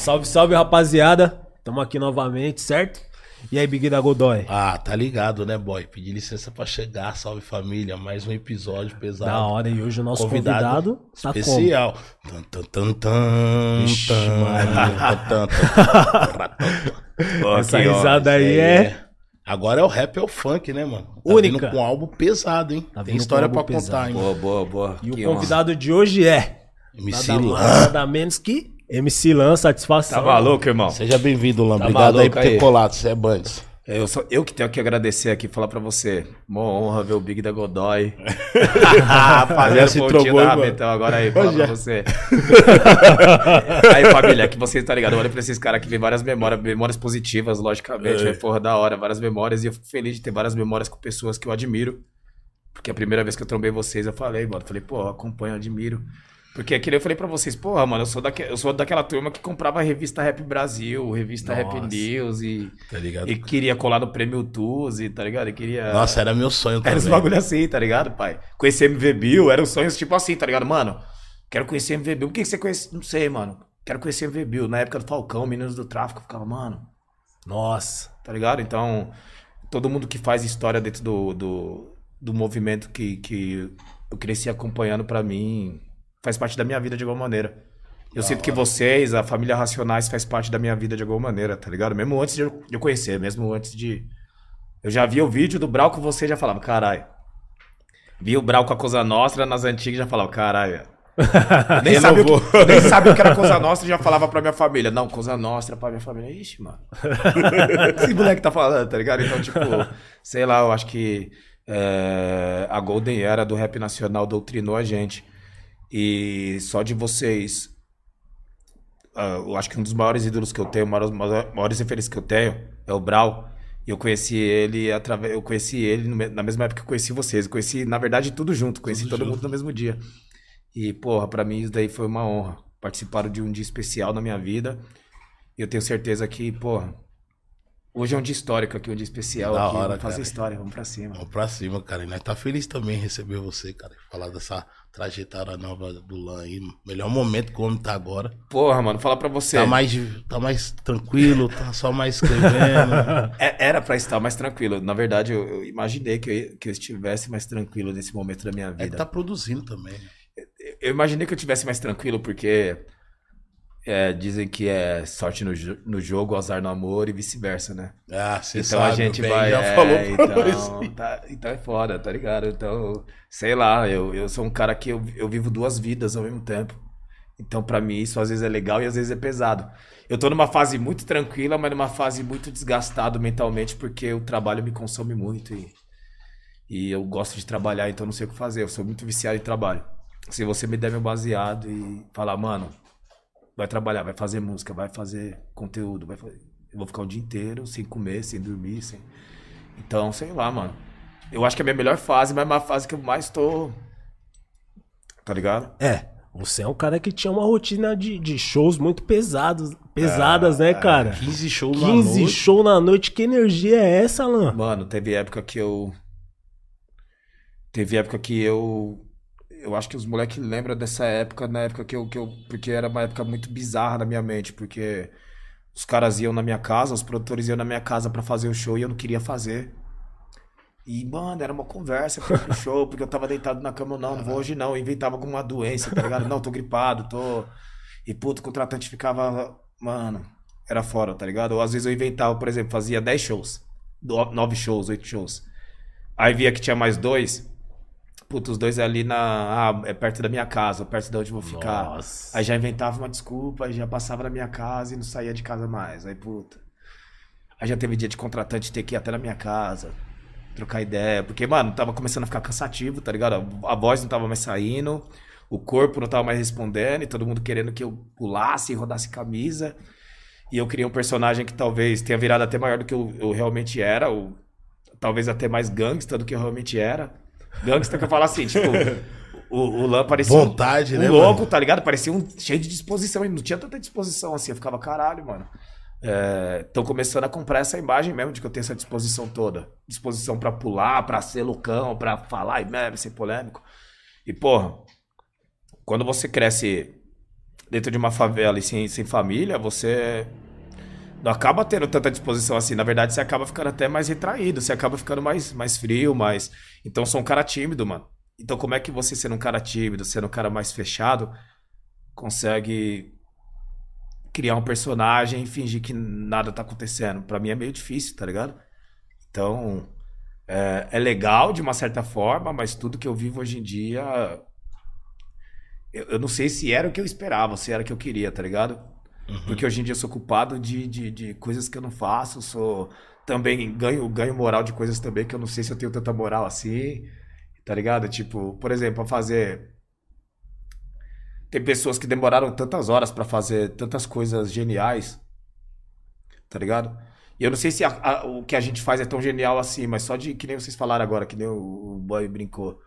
Salve, salve, rapaziada. Tamo aqui novamente, certo? E aí, Big da Godoy? Ah, tá ligado, né, boy? Pedi licença pra chegar. Salve família, mais um episódio pesado. Da hora, e hoje o nosso convidado, convidado tá especial. Tan, tan, tan, tan, Ixi, tan, tan, tan. Essa risada aí é... Agora é o rap, é o funk, né, mano? Tá Única. vindo com um álbum pesado, hein? Tá Tem história pra álbum contar, hein? Boa, boa, boa. E Que o convidado de hoje é... MC Nada Lan. mais, nada menos que MC Lan, satisfação. Tá maluco, irmão? Seja bem-vindo, Lan. Tá Obrigado aí por ter aí. colado, você é Bandes. Eu, sou, eu que tenho que agradecer aqui, falar pra você. Mó honra ver o Big da Godoy. Fazendo se trocou, da. Então agora aí, fala pra você. aí, família, que vocês tá ligado? Olha pra esses caras que vem várias memórias, memórias positivas, logicamente. É. É. Porra, da hora, várias memórias. E eu fico feliz de ter várias memórias com pessoas que eu admiro. Porque a primeira vez que eu trombei vocês, eu falei, mano, falei, pô, eu acompanho, admiro. Porque aquele eu falei pra vocês, porra, mano, eu sou, daque, eu sou daquela turma que comprava revista Rap Brasil, revista Rap Nossa. News e, Tá ligado? e queria colar no prêmio Tuzi, tá ligado? E queria. Nossa, era meu sonho Era também. os bagulho assim, tá ligado, pai? Conhecer MV Bill, eram sonhos tipo assim, tá ligado? Mano, quero conhecer MV Bill. Por que, que você conhece? Não sei, mano. Quero conhecer MV Bill. Na época do Falcão, Meninos do Tráfico, ficava, mano, Nossa. tá ligado? Então, todo mundo que faz história dentro do, do, do movimento que, que eu cresci acompanhando pra mim, faz parte da minha vida de alguma maneira. Eu sinto que vocês, a família Racionais, faz parte da minha vida de alguma maneira, tá ligado? Mesmo antes de eu conhecer, mesmo antes de. Eu já via o vídeo do Brau com você e já falava, caralho. Via o Brau com a Cosa Nostra nas antigas e já falava, caralho. Eu nem, sabia o que, nem sabia o que era Cosa Nostra e já falava pra minha família. Não, Cosa Nostra pra minha família. Ixi, mano. Esse moleque tá falando, tá ligado? Então, tipo, sei lá, eu acho que é, a Golden Era do rap nacional doutrinou a gente. E só de vocês. ah, eu acho que um dos maiores ídolos que eu tenho, maiores, maiores referências que eu tenho é o Brau. E eu conheci ele através. Eu conheci ele na mesma época que eu conheci vocês. Eu conheci, na verdade, tudo junto. Conheci Tudo todo junto. mundo no mesmo dia. E, porra, pra mim isso daí foi uma honra. Participaram de um dia especial na minha vida. E eu tenho certeza que, porra, hoje é um dia histórico aqui, um dia especial Da aqui. hora, vamos fazer cara. história, vamos pra cima. Vamos pra cima, cara. E nós tá feliz também em receber você, cara. Falar dessa trajetória nova do Lan aí. Melhor momento que o homem tá agora. Porra, mano, falar pra você. Tá mais, tá mais tranquilo, tá só mais escrevendo. É- Era pra estar mais tranquilo. Na verdade, eu, eu imaginei que eu, que eu estivesse mais tranquilo nesse momento da minha É que vida. tá produzindo também. Eu imaginei que eu tivesse mais tranquilo porque é, dizem que é sorte no, no jogo, azar no amor e vice-versa, né? Ah, você então sabe, a gente o Ben vai. já é, falou então, tá- então é foda, tá ligado? Então, sei lá, eu, eu sou um cara que eu, eu vivo duas vidas ao mesmo tempo. Então, pra mim, isso às vezes é legal e às vezes é pesado. Eu tô numa fase muito tranquila, mas numa fase muito desgastado mentalmente, porque o trabalho me consome muito e, e eu gosto de trabalhar, então não sei o que fazer. Eu sou muito viciado em trabalho. Se você me der meu baseado e falar, mano, vai trabalhar, vai fazer música, vai fazer conteúdo, vai fazer... eu vou ficar o dia inteiro sem comer, sem dormir, sem. Então, sei lá, mano. Eu acho que é a minha melhor fase, mas é uma fase que eu mais tô. Tá ligado? É, você é um cara que tinha uma rotina de, de shows muito pesados, pesadas, né, cara? 15 shows na 15 noite. shows na noite, que energia é essa, Lan? Mano, teve época que eu. Teve época que eu. Eu acho que os moleques lembram dessa época, na época que eu, que eu. Porque era uma época muito bizarra na minha mente, porque os caras iam na minha casa, os produtores iam na minha casa pra fazer o show e eu não queria fazer. E, mano, era uma conversa pro show, porque eu tava deitado na cama, não, não vou hoje não. Eu inventava alguma doença, tá ligado? Não, tô gripado, tô. E, puto, o contratante ficava. Mano, era fora, tá ligado? Ou às vezes eu inventava, por exemplo, fazia 10 shows, do- 9 shows, 8 shows. Aí via que tinha mais dois. Puta, os dois é ali na. Ah, é perto da minha casa, perto de onde eu vou ficar. Nossa. Aí já inventava uma desculpa, aí já passava na minha casa e não saía de casa mais. Aí, puta. Aí já teve dia de contratante ter que ir até na minha casa, trocar ideia. Porque, mano, tava começando a ficar cansativo, tá ligado? A voz não tava mais saindo, o corpo não tava mais respondendo, e todo mundo querendo que eu pulasse e rodasse camisa. E eu criei um personagem que talvez tenha virado até maior do que eu, eu realmente era, ou talvez até mais gangsta do que eu realmente era. Gangsta que eu falo assim, tipo, o, o Lan parecia. um- Vontade, um né, louco, mano? tá ligado? Parecia um cheio de disposição. E não tinha tanta disposição assim. Eu ficava, caralho, mano. Estão começando a comprar essa imagem mesmo de que eu tenho essa disposição toda. Disposição pra pular, pra ser loucão, pra falar e mesmo, ser polêmico. E, porra, quando você cresce dentro de uma favela e sem, sem família, você não acaba tendo tanta disposição assim. Na verdade, você acaba ficando até mais retraído, você acaba ficando mais, mais frio, mais. Então, sou um cara tímido, mano. Então, como é que você, sendo um cara tímido, sendo um cara mais fechado, consegue criar um personagem e fingir que nada tá acontecendo? Pra mim é meio difícil, tá ligado? Então, é, é legal de uma certa forma, mas tudo que eu vivo hoje em dia. Eu não sei se era o que eu esperava, se era o que eu queria, tá ligado? Uhum. Porque hoje em dia eu sou culpado de, de, de, coisas que eu não faço, sou também ganho, ganho moral de coisas também que eu não sei se eu tenho tanta moral assim, tá ligado? Tipo, por exemplo, fazer. Tem pessoas que demoraram tantas horas para fazer tantas coisas geniais, tá ligado? E eu não sei se a, a, o que a gente faz é tão genial assim, mas só de que nem vocês falaram agora, que nem o, o boy brincou.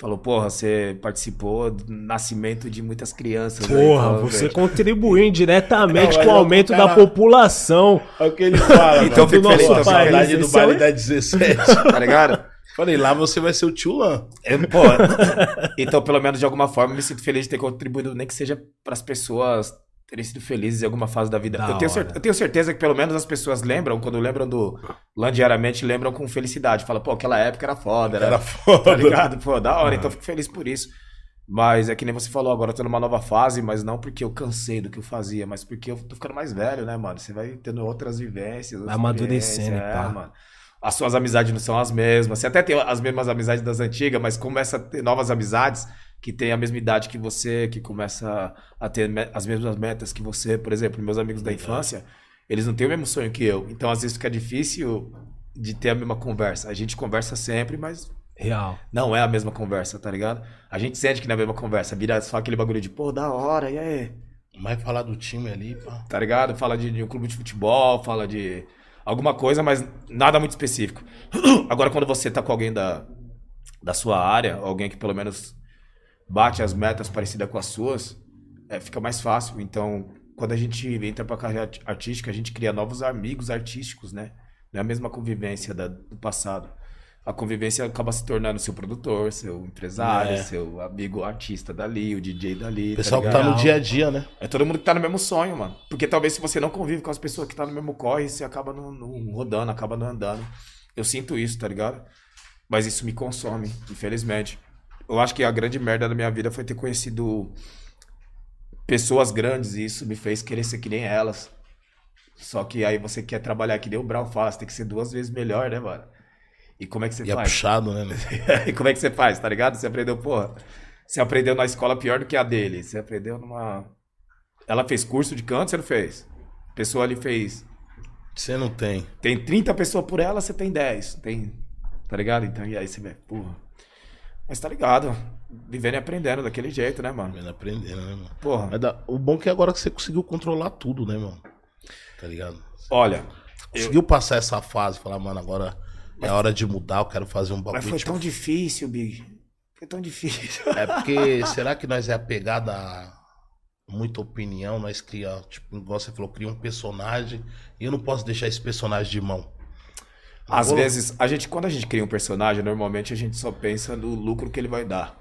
Falou, porra, você participou do nascimento de muitas crianças. Porra, aí, então, você velho. contribuiu indiretamente não, com o aumento cara... da população. É o que ele fala. então, fico feliz então, país, do baile é... da 17. tá ligado? Falei, lá você vai ser o tio Lan. É, pô, então, pelo menos de alguma forma, me sinto feliz de ter contribuído, nem que seja para as pessoas terem sido felizes em alguma fase da vida. Da eu, tenho eu, tenho certeza que pelo menos as pessoas lembram, quando lembram do Lan diariamente, lembram com felicidade. Fala, pô, aquela época era foda, era, era foda. Tá ligado? Pô, da hora, uhum. então fico feliz por isso. Mas é que nem você falou, agora eu tô numa nova fase, mas não porque eu cansei do que eu fazia, mas porque eu tô ficando mais velho, né, mano? Você vai tendo outras vivências. Vai amadurecendo, é, pá. mano. As suas amizades não são as mesmas. Você até tem as mesmas amizades das antigas, mas começa a ter novas amizades que tem a mesma idade que você, que começa a ter as mesmas metas que você. Por exemplo, meus amigos da infância, eles não têm o mesmo sonho que eu. Então, às vezes, fica difícil de ter a mesma conversa. A gente conversa sempre, mas. Real. Não é a mesma conversa, tá ligado? A gente sente que não é a mesma conversa. Vira só aquele bagulho de, pô, da hora, e aí? Vai falar do time ali, pá. Tá ligado? Fala de, de um clube de futebol, fala de alguma coisa, mas nada muito específico. Agora, quando você tá com alguém da, da sua área, alguém que pelo menos bate as metas parecidas com as suas, é, fica mais fácil. Então, quando a gente entra para a carreira artística, a gente cria novos amigos artísticos, né? Não é a mesma convivência da, do passado. A convivência acaba se tornando seu produtor, seu empresário, é. seu amigo artista dali, o DJ dali. O tá pessoal tá que tá no dia a dia, né? É todo mundo que tá no mesmo sonho, mano. Porque talvez se você não convive com as pessoas que tá no mesmo corre, você acaba não, não rodando, acaba não andando. Eu sinto isso, tá ligado? Mas isso me consome, infelizmente eu acho que a grande merda da minha vida foi ter conhecido pessoas grandes e isso me fez querer ser que nem elas. Só que aí você quer trabalhar que nem o Brown faz, tem que ser duas vezes melhor, né, mano? E como é que você e é faz? É puxado, né? e como é que você faz, tá ligado? Você aprendeu, porra. Você aprendeu na escola pior do que a dele. Você aprendeu numa. Ela fez curso de canto, você não fez? A pessoa ali fez. Você não tem. Tem 30 pessoas por ela, você tem 10. Tem. Tá ligado? Então, e aí você vê, porra. Mas tá ligado. Vivendo e aprendendo daquele jeito, né, mano? Vivendo e aprendendo, né, mano? Porra. Dá... O bom é que agora você conseguiu controlar tudo, né, mano? Tá ligado? Olha. Conseguiu eu... passar essa fase, falar, mano, agora é hora de mudar, eu quero fazer um bagulho. Mas foi tipo... tão difícil, Big. Foi tão difícil. É porque, será que nós é apegado a muita opinião? Nós cria, tipo, igual você falou, cria um personagem e eu não posso deixar esse personagem de mão. Às vezes, a gente, quando a gente cria um personagem, normalmente a gente só pensa no lucro que ele vai dar.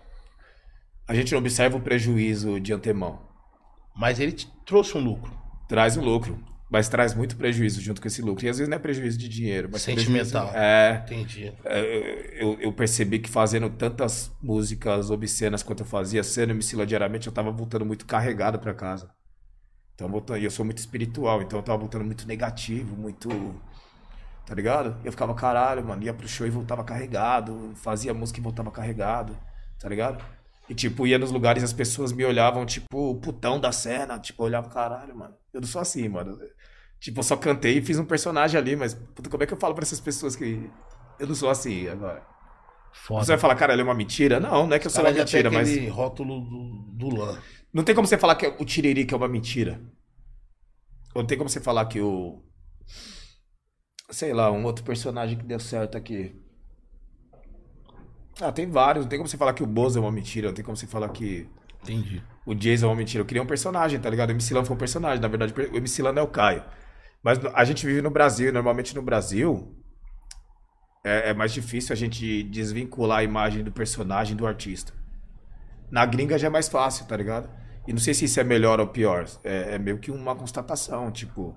A gente não observa o prejuízo de antemão. Mas ele trouxe um lucro. Traz um lucro. Mas traz muito prejuízo junto com esse lucro. E às vezes não é prejuízo de dinheiro, mas Sentimental. É. Entendi. É, eu, eu, percebi que fazendo tantas músicas obscenas quanto eu fazia, sendo MC diariamente, eu tava voltando muito carregado para casa. Então, voltando, e eu sou muito espiritual, então eu tava voltando muito negativo, muito Tá ligado? Eu ficava, caralho, mano, ia pro show e voltava carregado, fazia música e voltava carregado, tá ligado? E, tipo, ia nos lugares e as pessoas me olhavam, tipo, o putão da cena, tipo, olhava, caralho, mano, eu não sou assim, mano. Tipo, eu só cantei e fiz um personagem ali, mas, puta, como é que eu falo pra essas pessoas que eu não sou assim agora? Foda. Você vai falar, cara, ele é uma mentira? Não, não é que eu sou uma mentira, mas. rótulo do, do lã. Não tem como você falar que o Tiririca é uma mentira. Não tem como você falar que o sei lá, um outro personagem que deu certo aqui. Ah, tem vários. Não tem como você falar que o Bozo é uma mentira. Não tem como você falar que. Entendi. O Jason é uma mentira. Eu queria um personagem, tá ligado? O MC Lan foi um personagem. Na verdade, o MC Lan é o Caio. Mas a gente vive no Brasil. Normalmente no Brasil. É, é mais difícil a gente desvincular a imagem do personagem do artista. Na gringa já é mais fácil, tá ligado? E não sei se isso é melhor ou pior. É, é meio que uma constatação. Tipo,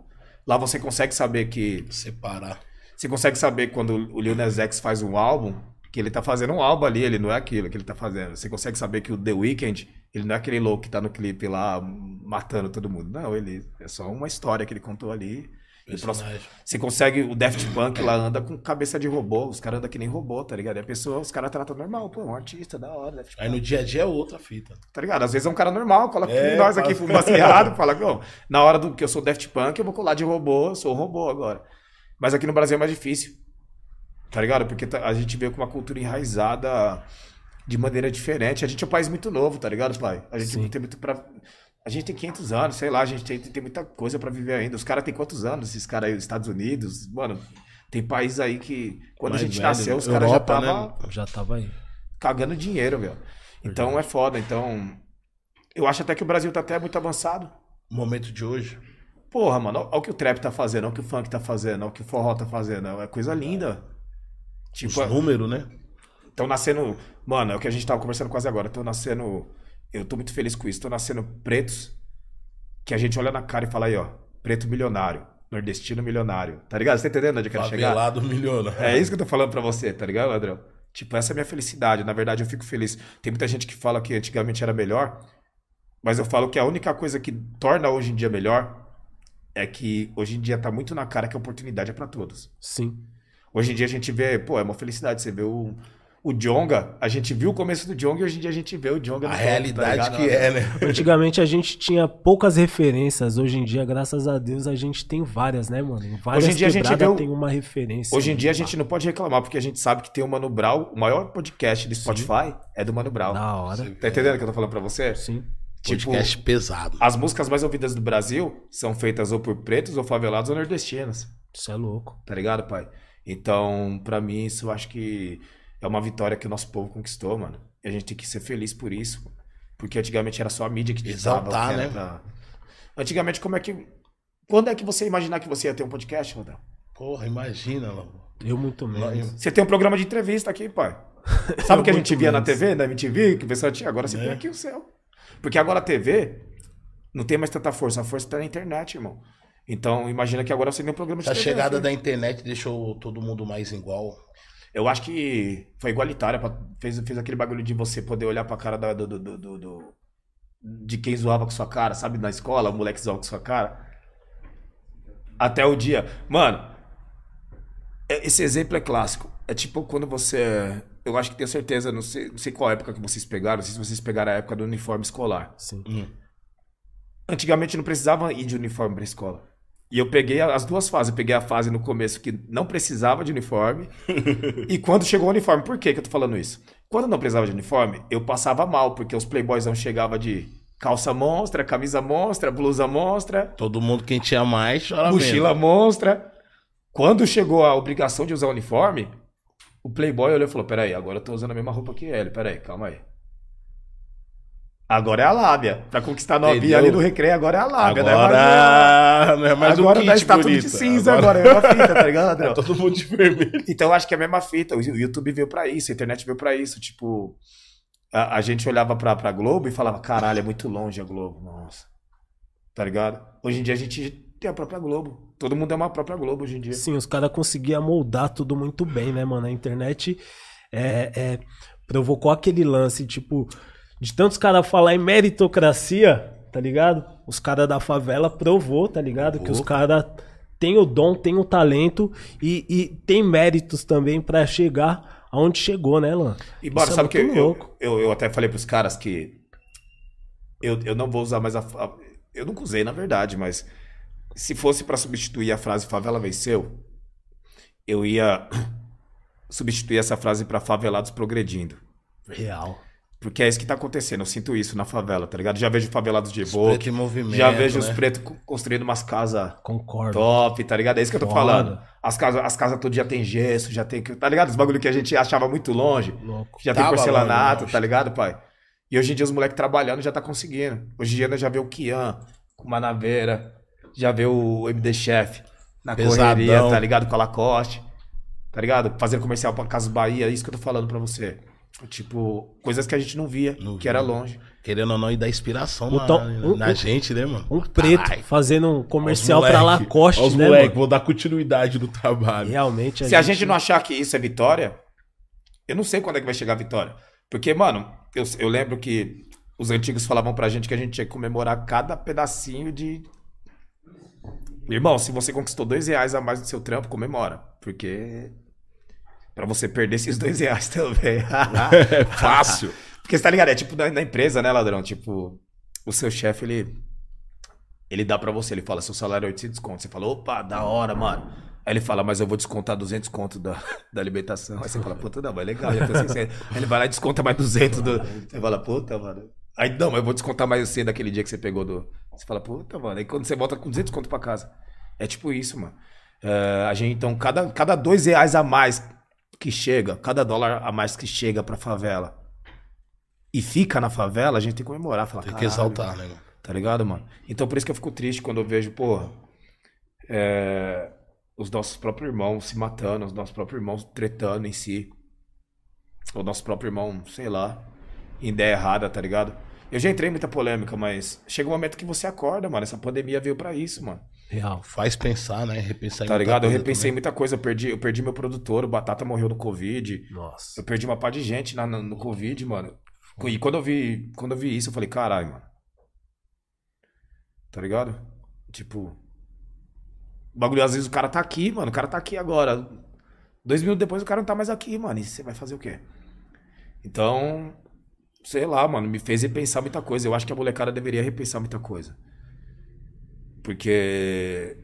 lá você consegue saber que. Separar. Você consegue saber quando o Lil Nas X faz um álbum, que ele tá fazendo um álbum ali, ele não é aquilo que ele tá fazendo. Você consegue saber que o The Weeknd, ele não é aquele louco que tá no clipe lá matando todo mundo. Não, ele é só uma história que ele contou ali. Personagem. você consegue, o Daft Punk lá anda com cabeça de robô, os caras andam que nem robô, tá ligado? E a pessoa, os caras tratam normal, pô, um artista, da hora, Daft Punk. Aí no dia a dia é outra fita. Tá ligado? Às vezes é um cara normal, coloca É, nós aqui, fala- fuma baseado, fala, "Não, na hora do que eu sou Daft Punk, eu vou colar de robô, eu sou um robô agora. Mas aqui no Brasil é mais difícil. Tá ligado? Porque tá- a gente veio com uma cultura enraizada de maneira diferente. A gente é um país muito novo, tá ligado, pai? A gente Sim. tem muito pra. A gente tem 500 anos, sei lá, a gente tem, tem muita coisa pra viver ainda. Os caras têm quantos anos? Esses caras aí, os Estados Unidos, mano, tem país aí que quando Mais a gente velho, nasceu, os caras já né? estavam Já tava aí. cagando dinheiro, meu. Então é foda. Então, eu acho até que o Brasil tá até muito avançado. O momento de hoje. Porra, mano, olha o que o trap tá fazendo, olha o que o funk tá fazendo, olha o que o forró tá fazendo. É coisa linda. Os Tipo, números, né? estão nascendo. Mano, é o que a gente tava conversando quase agora. Estão nascendo. Eu tô muito feliz com isso. Estão nascendo pretos que a gente olha na cara e fala aí, ó. Preto milionário. Nordestino milionário. Tá ligado? Você tá entendendo onde eu quero chegar? Favelado milionário. É isso que eu tô falando pra você, tá ligado, Ladrão? Tipo, essa é a minha felicidade. Na verdade, eu fico feliz. Tem muita gente que fala que antigamente era melhor, mas eu falo que a única coisa que torna hoje em dia melhor é que hoje em dia tá muito na cara que a oportunidade é pra todos. Sim. Hoje em dia a gente vê, pô, é uma felicidade. Você vê o, o Jonga, a gente viu o começo do Jonga e hoje em dia a gente vê o Jonga A no topo, realidade tá que é, né? Antigamente a gente tinha poucas referências. Hoje em dia, graças a Deus, a gente tem várias, né, mano? Várias Hoje em dia a gente vê tem uma referência. Hoje em dia a gente não pode reclamar, porque a gente sabe que tem o Mano Brown, o maior podcast do Spotify é do Mano Brown. Da hora. Tá entendendo o que eu tô falando pra você? Sim. Tipo, Podcast pesado. As músicas mais ouvidas do Brasil são feitas ou por pretos, ou favelados, ou nordestinos. Isso é louco. Tá ligado, pai? Então, pra mim, isso eu acho que é uma vitória que o nosso povo conquistou, mano. E a gente tem que ser feliz por isso. Porque antigamente era só a mídia que ditava Exaltar, né? pra- Antigamente, como é que. Quando é que você ia imaginar que você ia ter um podcast, Rodão? Porra, imagina, mano. Eu muito menos. Você tem um programa de entrevista aqui, pai. Sabe o que a gente via na menos. TV, na MTV, que o pessoal tinha? Agora você É. tem aqui o céu. Porque agora a TV não tem mais tanta força. A força tá na internet, irmão. Então, imagina que agora você tem um programa de A TV. chegada aqui. da internet deixou todo mundo mais igual. Eu acho que foi igualitária. pra- Fez, fez aquele bagulho de você poder olhar pra cara da- do, do, do, do- do- de quem zoava com sua cara, sabe? Na escola, o moleque zoava com sua cara. Até o dia. Mano, é- esse exemplo é clássico. É tipo quando você. Eu acho que tenho certeza, não sei, não sei qual época que vocês pegaram, não sei se vocês pegaram a época do uniforme escolar. Sim. Hum. Antigamente não precisava ir de uniforme pra escola. E eu peguei as duas fases. Eu peguei a fase no começo que não precisava de uniforme. e quando chegou o uniforme, por que, que eu tô falando isso? Quando não precisava de uniforme, eu passava mal, porque os playboys não chegavam de calça monstra, camisa monstra, blusa monstra, Todo mundo, quem tinha mais, chora mochila menos. monstra. Quando chegou a obrigação de usar o uniforme, o playboy olhou e falou: Peraí, agora eu tô usando a mesma roupa que ele. Peraí, calma aí. Agora é a lábia. Pra conquistar a novinha ali do recreio, agora é a lábia. é mais- Agora não é mais agora um kit tá tudo de cinza agora, é uma fita, tá ligado, Adriano? Tá todo mundo de vermelho. Então eu acho que é a mesma fita. O YouTube veio pra isso, a internet veio pra isso. Tipo, a, a gente olhava pra, pra Globo e falava, caralho, é muito longe a Globo, nossa. Tá ligado? Hoje em dia a gente tem a própria Globo. Todo mundo é uma própria Globo hoje em dia. Sim, os caras conseguiam moldar tudo muito bem, né, mano? A internet é, é, provocou aquele lance, tipo, de tantos caras falar em meritocracia, tá ligado? Os caras da favela provou, tá ligado? Que os caras têm o dom, têm o talento e, e tem méritos também pra chegar aonde chegou, né, Lan? E bora, Isso é sabe o que eu, eu, eu, eu até falei pros caras que eu, eu não vou usar mais a, a- Eu nunca usei, na verdade, mas se fosse pra substituir a frase favela venceu, eu ia substituir essa frase pra favelados progredindo. Real. Porque é isso que tá acontecendo. Eu sinto isso na favela, tá ligado? Já vejo favelados de movimento, Já vejo né? os pretos co- construindo umas casas Concordo. top, tá ligado? É isso que eu tô Foda. falando. As casas as casas todo já tem gesso, já tem. Tá ligado? Os bagulho que a gente achava muito longe. Louco. Já tem Tava porcelanato, longe. tá ligado, pai? E hoje em dia os moleques trabalhando já tá conseguindo. Hoje em dia nós já vê o Kian com uma naveira, já vê o MD Chef na Pesadão. correria, tá ligado? Com a Lacoste, tá ligado? Fazendo comercial pra Casas Bahia, é isso que eu tô falando pra você. Tipo, coisas que a gente não via, Não que via. era longe. Querendo ou não, e dar inspiração O na, Tom- um- na um- gente, né, mano? Um preto Caralho. fazendo um comercial Os pra moleque, Lacoste, os né, moleque, mano? vou dar continuidade no trabalho. Realmente Se a gente não achar que isso é vitória, eu não sei quando é que vai chegar a vitória. Porque, mano, eu, eu lembro que os antigos falavam pra gente que a gente tinha que comemorar cada pedacinho de. Irmão, se você conquistou dois reais a mais no seu trampo, comemora. Porque. Pra você perder esses dois reais também. É fácil. Porque você tá ligado? É tipo na, na empresa, né, ladrão? Tipo, o seu chefe, ele. Ele dá pra você, ele fala, seu salário é 800 conto. Você fala, opa, da hora, mano. Aí ele fala, mas eu vou descontar 200 conto da, da alimentação. Aí você fala, puta, não, mas é legal, já. Aí ele vai lá e desconta mais 200 do... Você fala, puta, mano. Aí, não, mas eu vou descontar mais você daquele dia que você pegou do... Você fala, puta, mano. Aí quando você volta com 200 conto pra casa. É tipo isso, mano. É, a gente, então, cada, cada dois reais a mais que chega, cada dólar a mais que chega pra favela e fica na favela, a gente tem que comemorar. Falar, Tem que "Caralho, exaltar, né, mano? Tá ligado, mano? Então por isso que eu fico triste quando eu vejo, porra, é, os nossos próprios irmãos se matando, os nossos próprios irmãos tretando em si. O nosso próprio irmão, sei lá, em ideia errada, tá ligado? Eu já entrei em muita polêmica, mas chega um momento que você acorda, mano. Essa pandemia veio pra isso, mano. Real. Faz pensar, né? Repensar em Tá ligado? Eu repensei também. muita coisa. Eu perdi, eu perdi meu produtor, o Batata morreu no Covid. Nossa. Eu perdi uma par de gente na, no, no Covid, mano. E quando eu vi, quando eu vi isso, eu falei, caralho, mano. Tá ligado? Tipo. O bagulho, às vezes o cara tá aqui, mano. O cara tá aqui agora. Dois minutos depois o cara não tá mais aqui, mano. E você vai fazer o quê? Então, sei lá, mano. Me fez repensar muita coisa. Eu acho que a molecada deveria repensar muita coisa. Porque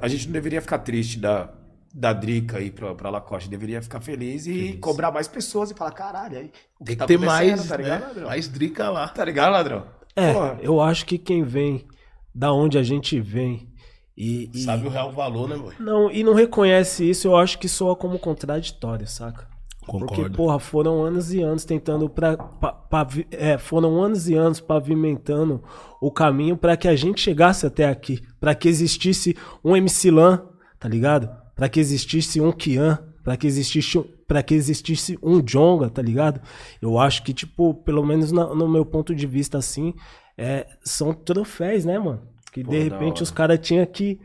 a gente não deveria ficar triste da, da Drica aí pra, pra Lacoste. Deveria ficar feliz e cobrar mais pessoas e falar, caralho, aí. O Tem que tá ter mais, tá ligado, né? ladrão? Mais drica lá. Tá ligado, ladrão? É, Porra. eu acho que quem vem da onde a gente vem e, e- Sabe o real valor, né, boy? não e não reconhece isso, eu acho que soa como contraditório, saca? Porque, Concordo. porra, foram anos e anos tentando pra, pa- pavi- é, foram anos e anos pavimentando o caminho pra que a gente chegasse até aqui, Pra que existisse um MC Lan, tá ligado? Pra que existisse um Kian, pra que existisse para que existisse um Jonga, tá ligado? Eu acho que tipo, pelo menos na- no meu ponto de vista assim, é, são troféus, né, mano? Que Pô, de da repente os caras tinham que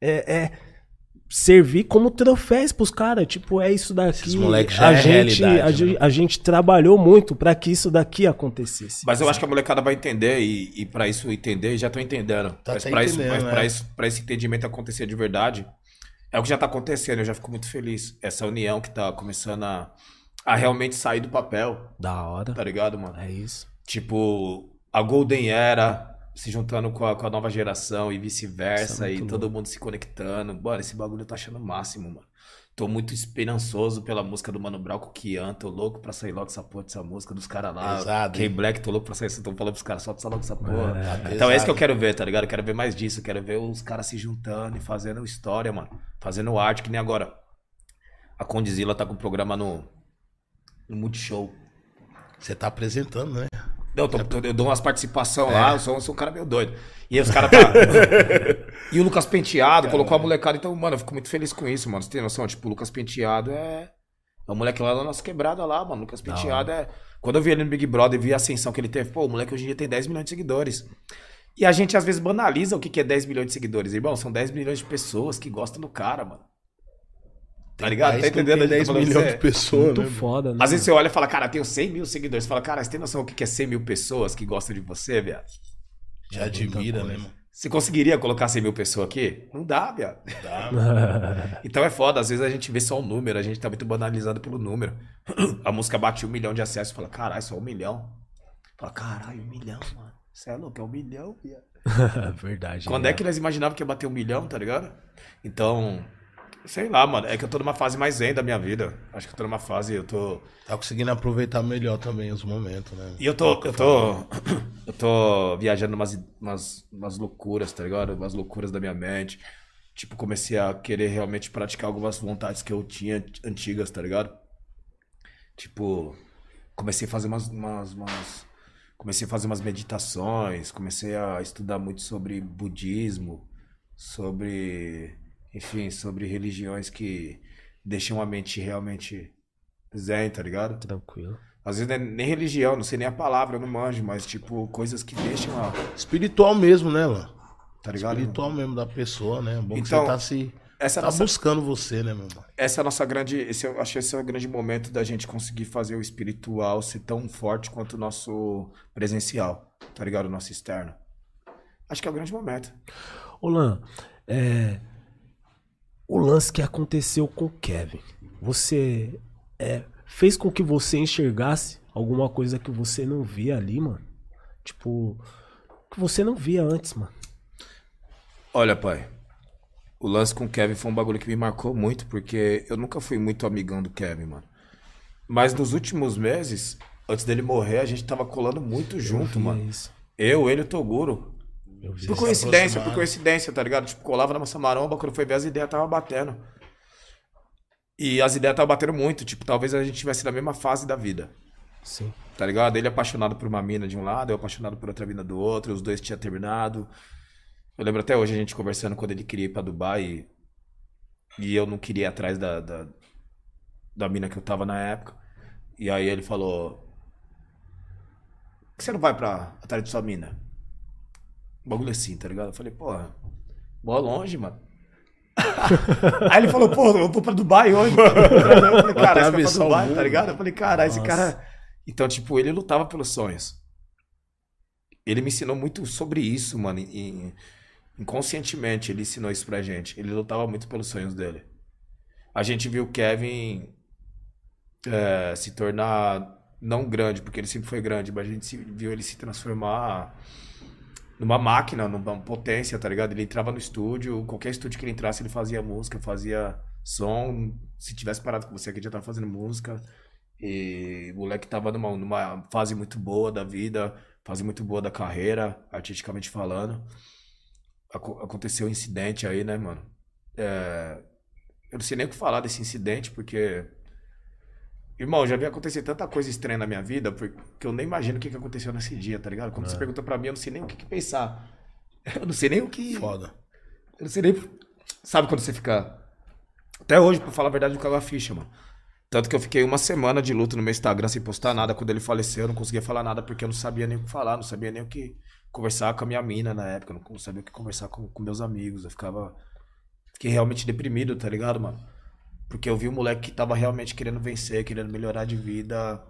é, é, servir como troféus pros caras. Tipo, é isso daqui. Esses moleques já a é gente, realidade, a, né? gente, a gente trabalhou muito pra que isso daqui acontecesse. Mas eu acho que a molecada vai entender e, e para isso entender, já tô entendendo. Tá mas pra isso, mas né? pra isso, pra esse entendimento acontecer de verdade, é o que já tá acontecendo. Eu já fico muito feliz. Essa união que tá começando a, a realmente sair do papel, Da hora. tá ligado, mano? É isso. Tipo, a Golden Era se juntando com a, com a nova geração e Isso vice-versa, é e todo mundo se conectando. Mano, esse bagulho eu tô achando o máximo, mano. Tô muito esperançoso pela música do Mano Brown com o Kian, tô louco pra sair logo essa porra dessa música dos caras lá. Pesado, K? Black, tô louco pra sair, tô falando pros caras, solta logo essa porra. É, então é isso que eu quero ver, tá ligado? Eu quero ver mais disso, eu quero ver os caras se juntando e fazendo história, mano. Fazendo arte, que nem agora. A Condizila tá com um programa no, no Multishow. Você tá apresentando, né? Eu, tô- tô- eu dou umas participação É. lá, eu sou, eu sou um cara meio doido. E os caras tá. e o Lucas Penteado colocou a molecada, então, mano, eu fico muito feliz com isso, mano. Você tem noção? Tipo, o Lucas Penteado é. É um moleque lá da nossa quebrada lá, mano. O Lucas Penteado é. Quando eu vi ele no Big Brother e vi a ascensão que ele teve, pô, o moleque hoje em dia tem 10 milhões de seguidores. E a gente às vezes banaliza o que é 10 milhões de seguidores. Irmão, são 10 milhões de pessoas que gostam do cara, mano. Tá ligado? Tá não entendendo? Tem Eu tô 10 falando milhões de pessoas, Muito né? foda, né? Às vezes você olha e fala, cara, tenho 100 mil seguidores. Você fala, cara, você tem noção do que é 100 mil pessoas que gostam de você, viado? Já admira, né, mano? Você conseguiria colocar 100 mil pessoas aqui? Não dá, viado. Dá, mano. Então é foda, às vezes a gente vê só o número, a gente tá muito banalizado pelo número. A música bate um milhão de acessos, fala, caralho, só um milhão. Fala, caralho, um milhão, mano. Você é louco, é um milhão, viado. Verdade. Quando é que nós imaginávamos que ia bater um milhão, tá ligado? Então, sei lá, mano, é que eu tô numa fase mais zen da minha vida. Acho que eu tô numa fase, eu tô. Tá conseguindo aproveitar melhor também os momentos, né? E eu tô, eu tô, eu tô viajando umas, umas, umas loucuras, tá ligado? Umas loucuras da minha mente. Tipo, comecei a querer realmente praticar algumas vontades que eu tinha antigas, tá ligado? Tipo, comecei a fazer umas, umas, umas- comecei a fazer umas meditações, comecei a estudar muito sobre budismo, sobre, enfim, sobre religiões que deixam a mente realmente zen, tá ligado? Tranquilo. Às vezes não é nem religião, não sei nem a palavra, eu não manjo, mas tipo, coisas que deixam a. Espiritual mesmo, né, mano? Tá ligado? Espiritual mesmo da pessoa, né? Bom que Então, você tá se. Essa é Tá nossa buscando você, né, meu irmão? essa é a nossa grande. Esse, eu acho que esse é o grande momento da gente conseguir fazer o espiritual ser tão forte quanto o nosso presencial, tá ligado? O nosso externo. Acho que é o grande momento. Ô Lan, é, o lance que aconteceu com o Kevin, você é, fez com que você enxergasse alguma coisa que você não via ali, mano? Tipo, que você não via antes, mano. Olha, pai. O lance com o Kevin foi um bagulho que me marcou muito, porque eu nunca fui muito amigão do Kevin, mano. Mas nos últimos meses, antes dele morrer, a gente tava colando muito junto, via mano. Isso. Eu, ele e o Toguro. Por coincidência, por coincidência, tá ligado? Tipo, colava na massa maromba, quando foi ver as ideias tava batendo. E as ideias tava batendo muito, tipo, talvez a gente tivesse na mesma fase da vida. Sim. Tá ligado? Ele apaixonado por uma mina de um lado, eu apaixonado por outra mina do outro, os dois tinham terminado. Eu lembro até hoje a gente conversando quando ele queria ir pra Dubai e, e eu não queria ir atrás da, da, da mina que eu tava na época. E aí ele falou: Por que você não vai pra atrás de sua mina? Bagulho assim, tá ligado? Eu falei, porra, boa longe, mano. Aí ele falou, pô, eu vou pra Dubai hoje. Eu falei, cara, você vai pra Dubai, mundo. tá ligado? Eu falei, cara, esse cara. Então, tipo, ele lutava pelos sonhos. Ele me ensinou muito sobre isso, mano. e- inconscientemente, ele ensinou isso pra gente. Ele lutava muito pelos sonhos dele. A gente viu o Kevin é, se tornar não grande, porque ele sempre foi grande, mas a gente viu ele se transformar numa máquina, numa potência, tá ligado? Ele entrava no estúdio, qualquer estúdio que ele entrasse, ele fazia música, fazia som. Se tivesse parado com você aqui, já tava fazendo música. E o moleque tava numa, numa fase muito boa da vida, fase muito boa da carreira, artisticamente falando. Aco- aconteceu um incidente aí, né, mano? É, eu não sei nem o que falar desse incidente, porque. Irmão, já vi acontecer tanta coisa estranha na minha vida, porque eu nem imagino o que que aconteceu nesse dia, tá ligado? Quando você pergunta pra mim, eu não sei nem o que, que pensar. Eu não sei nem o que. Foda. Eu não sei nem. Sabe quando você fica. Até hoje, pra falar a verdade, eu caiu a ficha, mano. Tanto que eu fiquei uma semana de luto no meu Instagram sem postar nada. Quando ele faleceu, eu não conseguia falar nada porque eu não sabia nem o que falar, não sabia nem o que conversar com a minha mina na época. Eu não sabia o que conversar com, com meus amigos. Eu ficava. Fiquei realmente deprimido, tá ligado, mano? Porque eu vi um moleque que tava realmente querendo vencer, querendo melhorar de vida.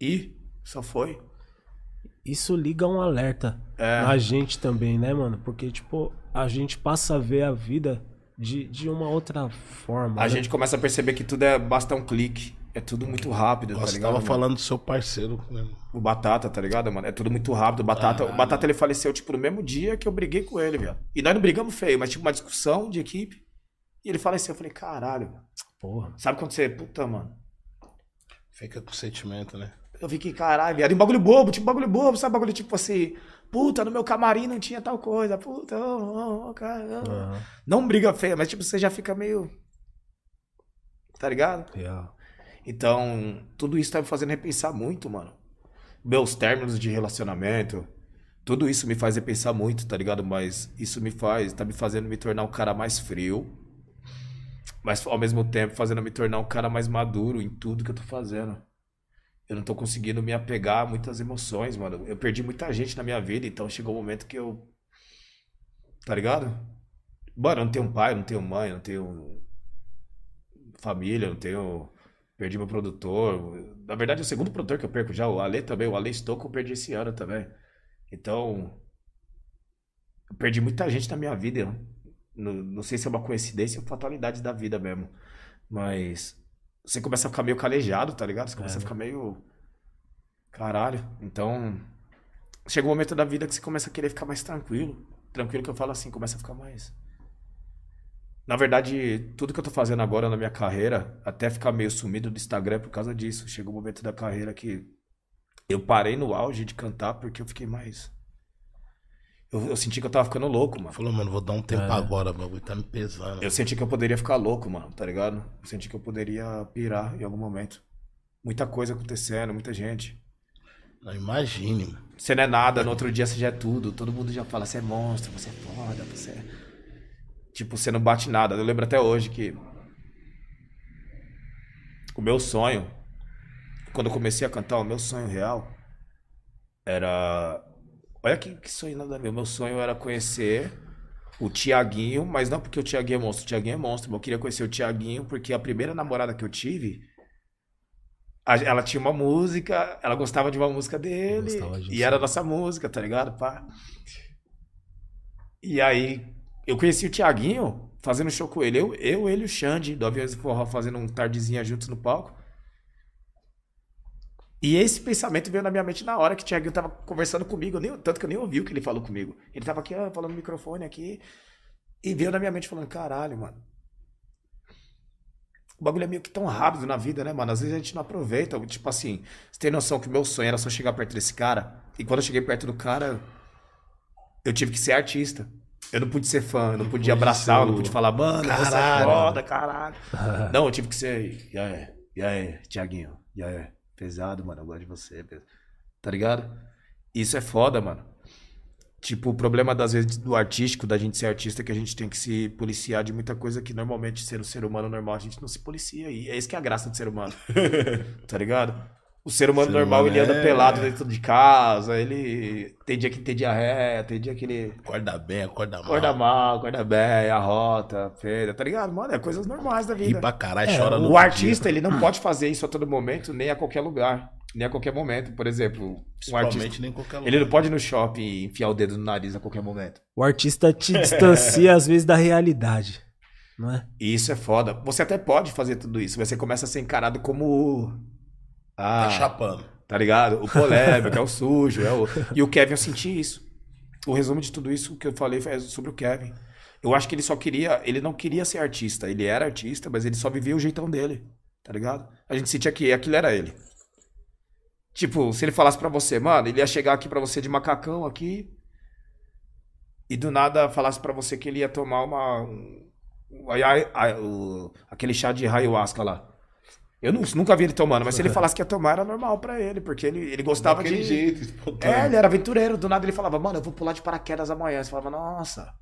E só foi. Isso liga um alerta É. na gente também, né, mano? Porque, tipo, a gente passa a ver a vida de, de uma outra forma. A né? gente começa a perceber que tudo é. Basta um clique. É tudo muito rápido, tá Você ligado? tava mano? falando do seu parceiro, né? O Batata, tá ligado, mano? É tudo muito rápido. O Batata, o Batata ele faleceu, tipo, no mesmo dia que eu briguei com ele, velho. E nós não brigamos feio, mas tipo, uma discussão de equipe. E ele faleceu. Eu falei, caralho. Porra. Sabe quando você. Puta, mano. Fica com sentimento, né? Eu fiquei, caralho, viado. E um bagulho bobo, tipo, bagulho bobo, sabe? Bagulho tipo assim. Puta, no meu camarim não tinha tal coisa. Puta, ô, ô, ô, cara. Aham. Não briga feia, mas tipo, você já fica meio. Tá ligado? Real. Então, tudo isso tá me fazendo repensar muito, mano. Meus términos de relacionamento, tudo isso me faz repensar muito, tá ligado? Mas isso me faz, tá me fazendo me tornar um cara mais frio, mas ao mesmo tempo fazendo me tornar um cara mais maduro em tudo que eu tô fazendo. Eu não tô conseguindo me apegar a muitas emoções, mano. Eu perdi muita gente na minha vida, então chegou um momento que eu. Tá ligado? Mano, eu não tenho pai, eu não tenho mãe, eu não tenho família, eu não tenho. Perdi meu produtor. Na verdade, é o segundo produtor que eu perco já. O Ale também. O Ale Stocco eu perdi esse ano também. Então. Eu perdi muita gente na minha vida. eu Não, não sei se é uma coincidência ou fatalidade da vida mesmo. Mas. Você começa a ficar meio calejado, tá ligado? Você começa a ficar meio. Caralho. Então. Chega um momento da vida que você começa a querer ficar mais tranquilo. Tranquilo que eu falo assim, começa a ficar mais. Na verdade, tudo que eu tô fazendo agora na minha carreira, até ficar meio sumido do Instagram é por causa disso. Chegou um momento da carreira que eu parei no auge de cantar porque eu fiquei mais. Eu, eu senti que eu tava ficando louco, mano. Falou, mano, vou dar um tempo agora, o bagulho tá me pesando. Eu senti que eu poderia ficar louco, mano, tá ligado? Eu senti que eu poderia pirar em algum momento. Muita coisa acontecendo, muita gente. Não, imagine, mano. Você não é nada, no outro dia você já é tudo. Todo mundo já fala, você é monstro, você é foda, você é... Tipo, você não bate nada. Eu lembro até hoje que... O meu sonho quando eu comecei a cantar, o meu sonho real era. Olha que, que sonho nada a ver. O meu sonho era conhecer o Tiaguinho, mas não porque o Tiaguinho é monstro. O Tiaguinho é monstro. mas Eu queria conhecer o Tiaguinho porque a primeira namorada que eu tive. a- Ela tinha uma música, ela gostava de uma música dele, disso. e era nossa música, tá ligado? Pá. E aí, eu conheci o Tiaguinho fazendo show com ele. Eu, eu ele e o Xande, do Aviões do Forró, fazendo um tardezinha juntos no palco. E esse pensamento veio na minha mente na hora que o Thiaguinho tava conversando comigo, nem- tanto que eu nem ouvi o que ele falou comigo. Ele tava aqui, ó, falando no microfone aqui, e veio na minha mente falando, caralho, mano. O bagulho é meio que tão rápido na vida, né, mano? Às vezes a gente não aproveita. Tipo assim, você tem noção que o meu sonho era só chegar perto desse cara, e quando eu cheguei perto do cara, eu tive que ser artista. Eu não pude ser fã, eu não podia abraçar, eu não pude falar, mano, você é Caralho. foda, caralho. Não, eu tive que ser. E aí, e aí, Tiaguinho? E aí? Pesado, mano, eu gosto de você. Tá ligado? Isso é foda, mano. Tipo, o problema das vezes do artístico, da gente ser artista, é que a gente tem que se policiar de muita coisa que normalmente, sendo ser humano normal, a gente não se policia. E é isso que é a graça do ser humano. tá ligado? O ser humano Ser normal, humano ele anda é- pelado dentro de casa, ele. Tem dia que tem diarreia, tem dia que ele. Acorda bem, acorda mal. Acorda mal, acorda bem, a rota, feira, tá ligado? Mano, é coisas normais da vida. Ri pra caralho, É, chora no O artista, ele não pode fazer isso a todo momento, nem a qualquer lugar. Nem a qualquer momento. Por exemplo, dia. um artista. nem em qualquer lugar. Ele não pode ir no shopping e enfiar o dedo no nariz a qualquer momento. O artista te distancia, às vezes, da realidade. Não é? E isso é foda. Você até pode fazer tudo isso, mas você começa a ser encarado como. Ah, Tá chapando. tá ligado? O polêmico, é o sujo. É o... E o Kevin, eu senti isso. O resumo de tudo isso que eu falei foi sobre o Kevin. Eu acho que ele só queria. Ele não queria ser artista. Ele era artista, mas ele só vivia o jeitão dele. Tá ligado? A gente sentia que aquilo era ele. Tipo, se ele falasse pra você, mano, ele ia chegar aqui pra você de macacão aqui. E do nada falasse pra você que ele ia tomar uma. um- um- o- aquele chá de ayahuasca lá. Eu nu- nunca vi ele tomando, mas se ele falasse que ia tomar, era normal pra ele, porque ele, ele gostava Daquele de. jeito, espontâneo. É, ele era aventureiro. Do nada ele falava, mano, eu vou pular de paraquedas amanhã. Você falava, nossa.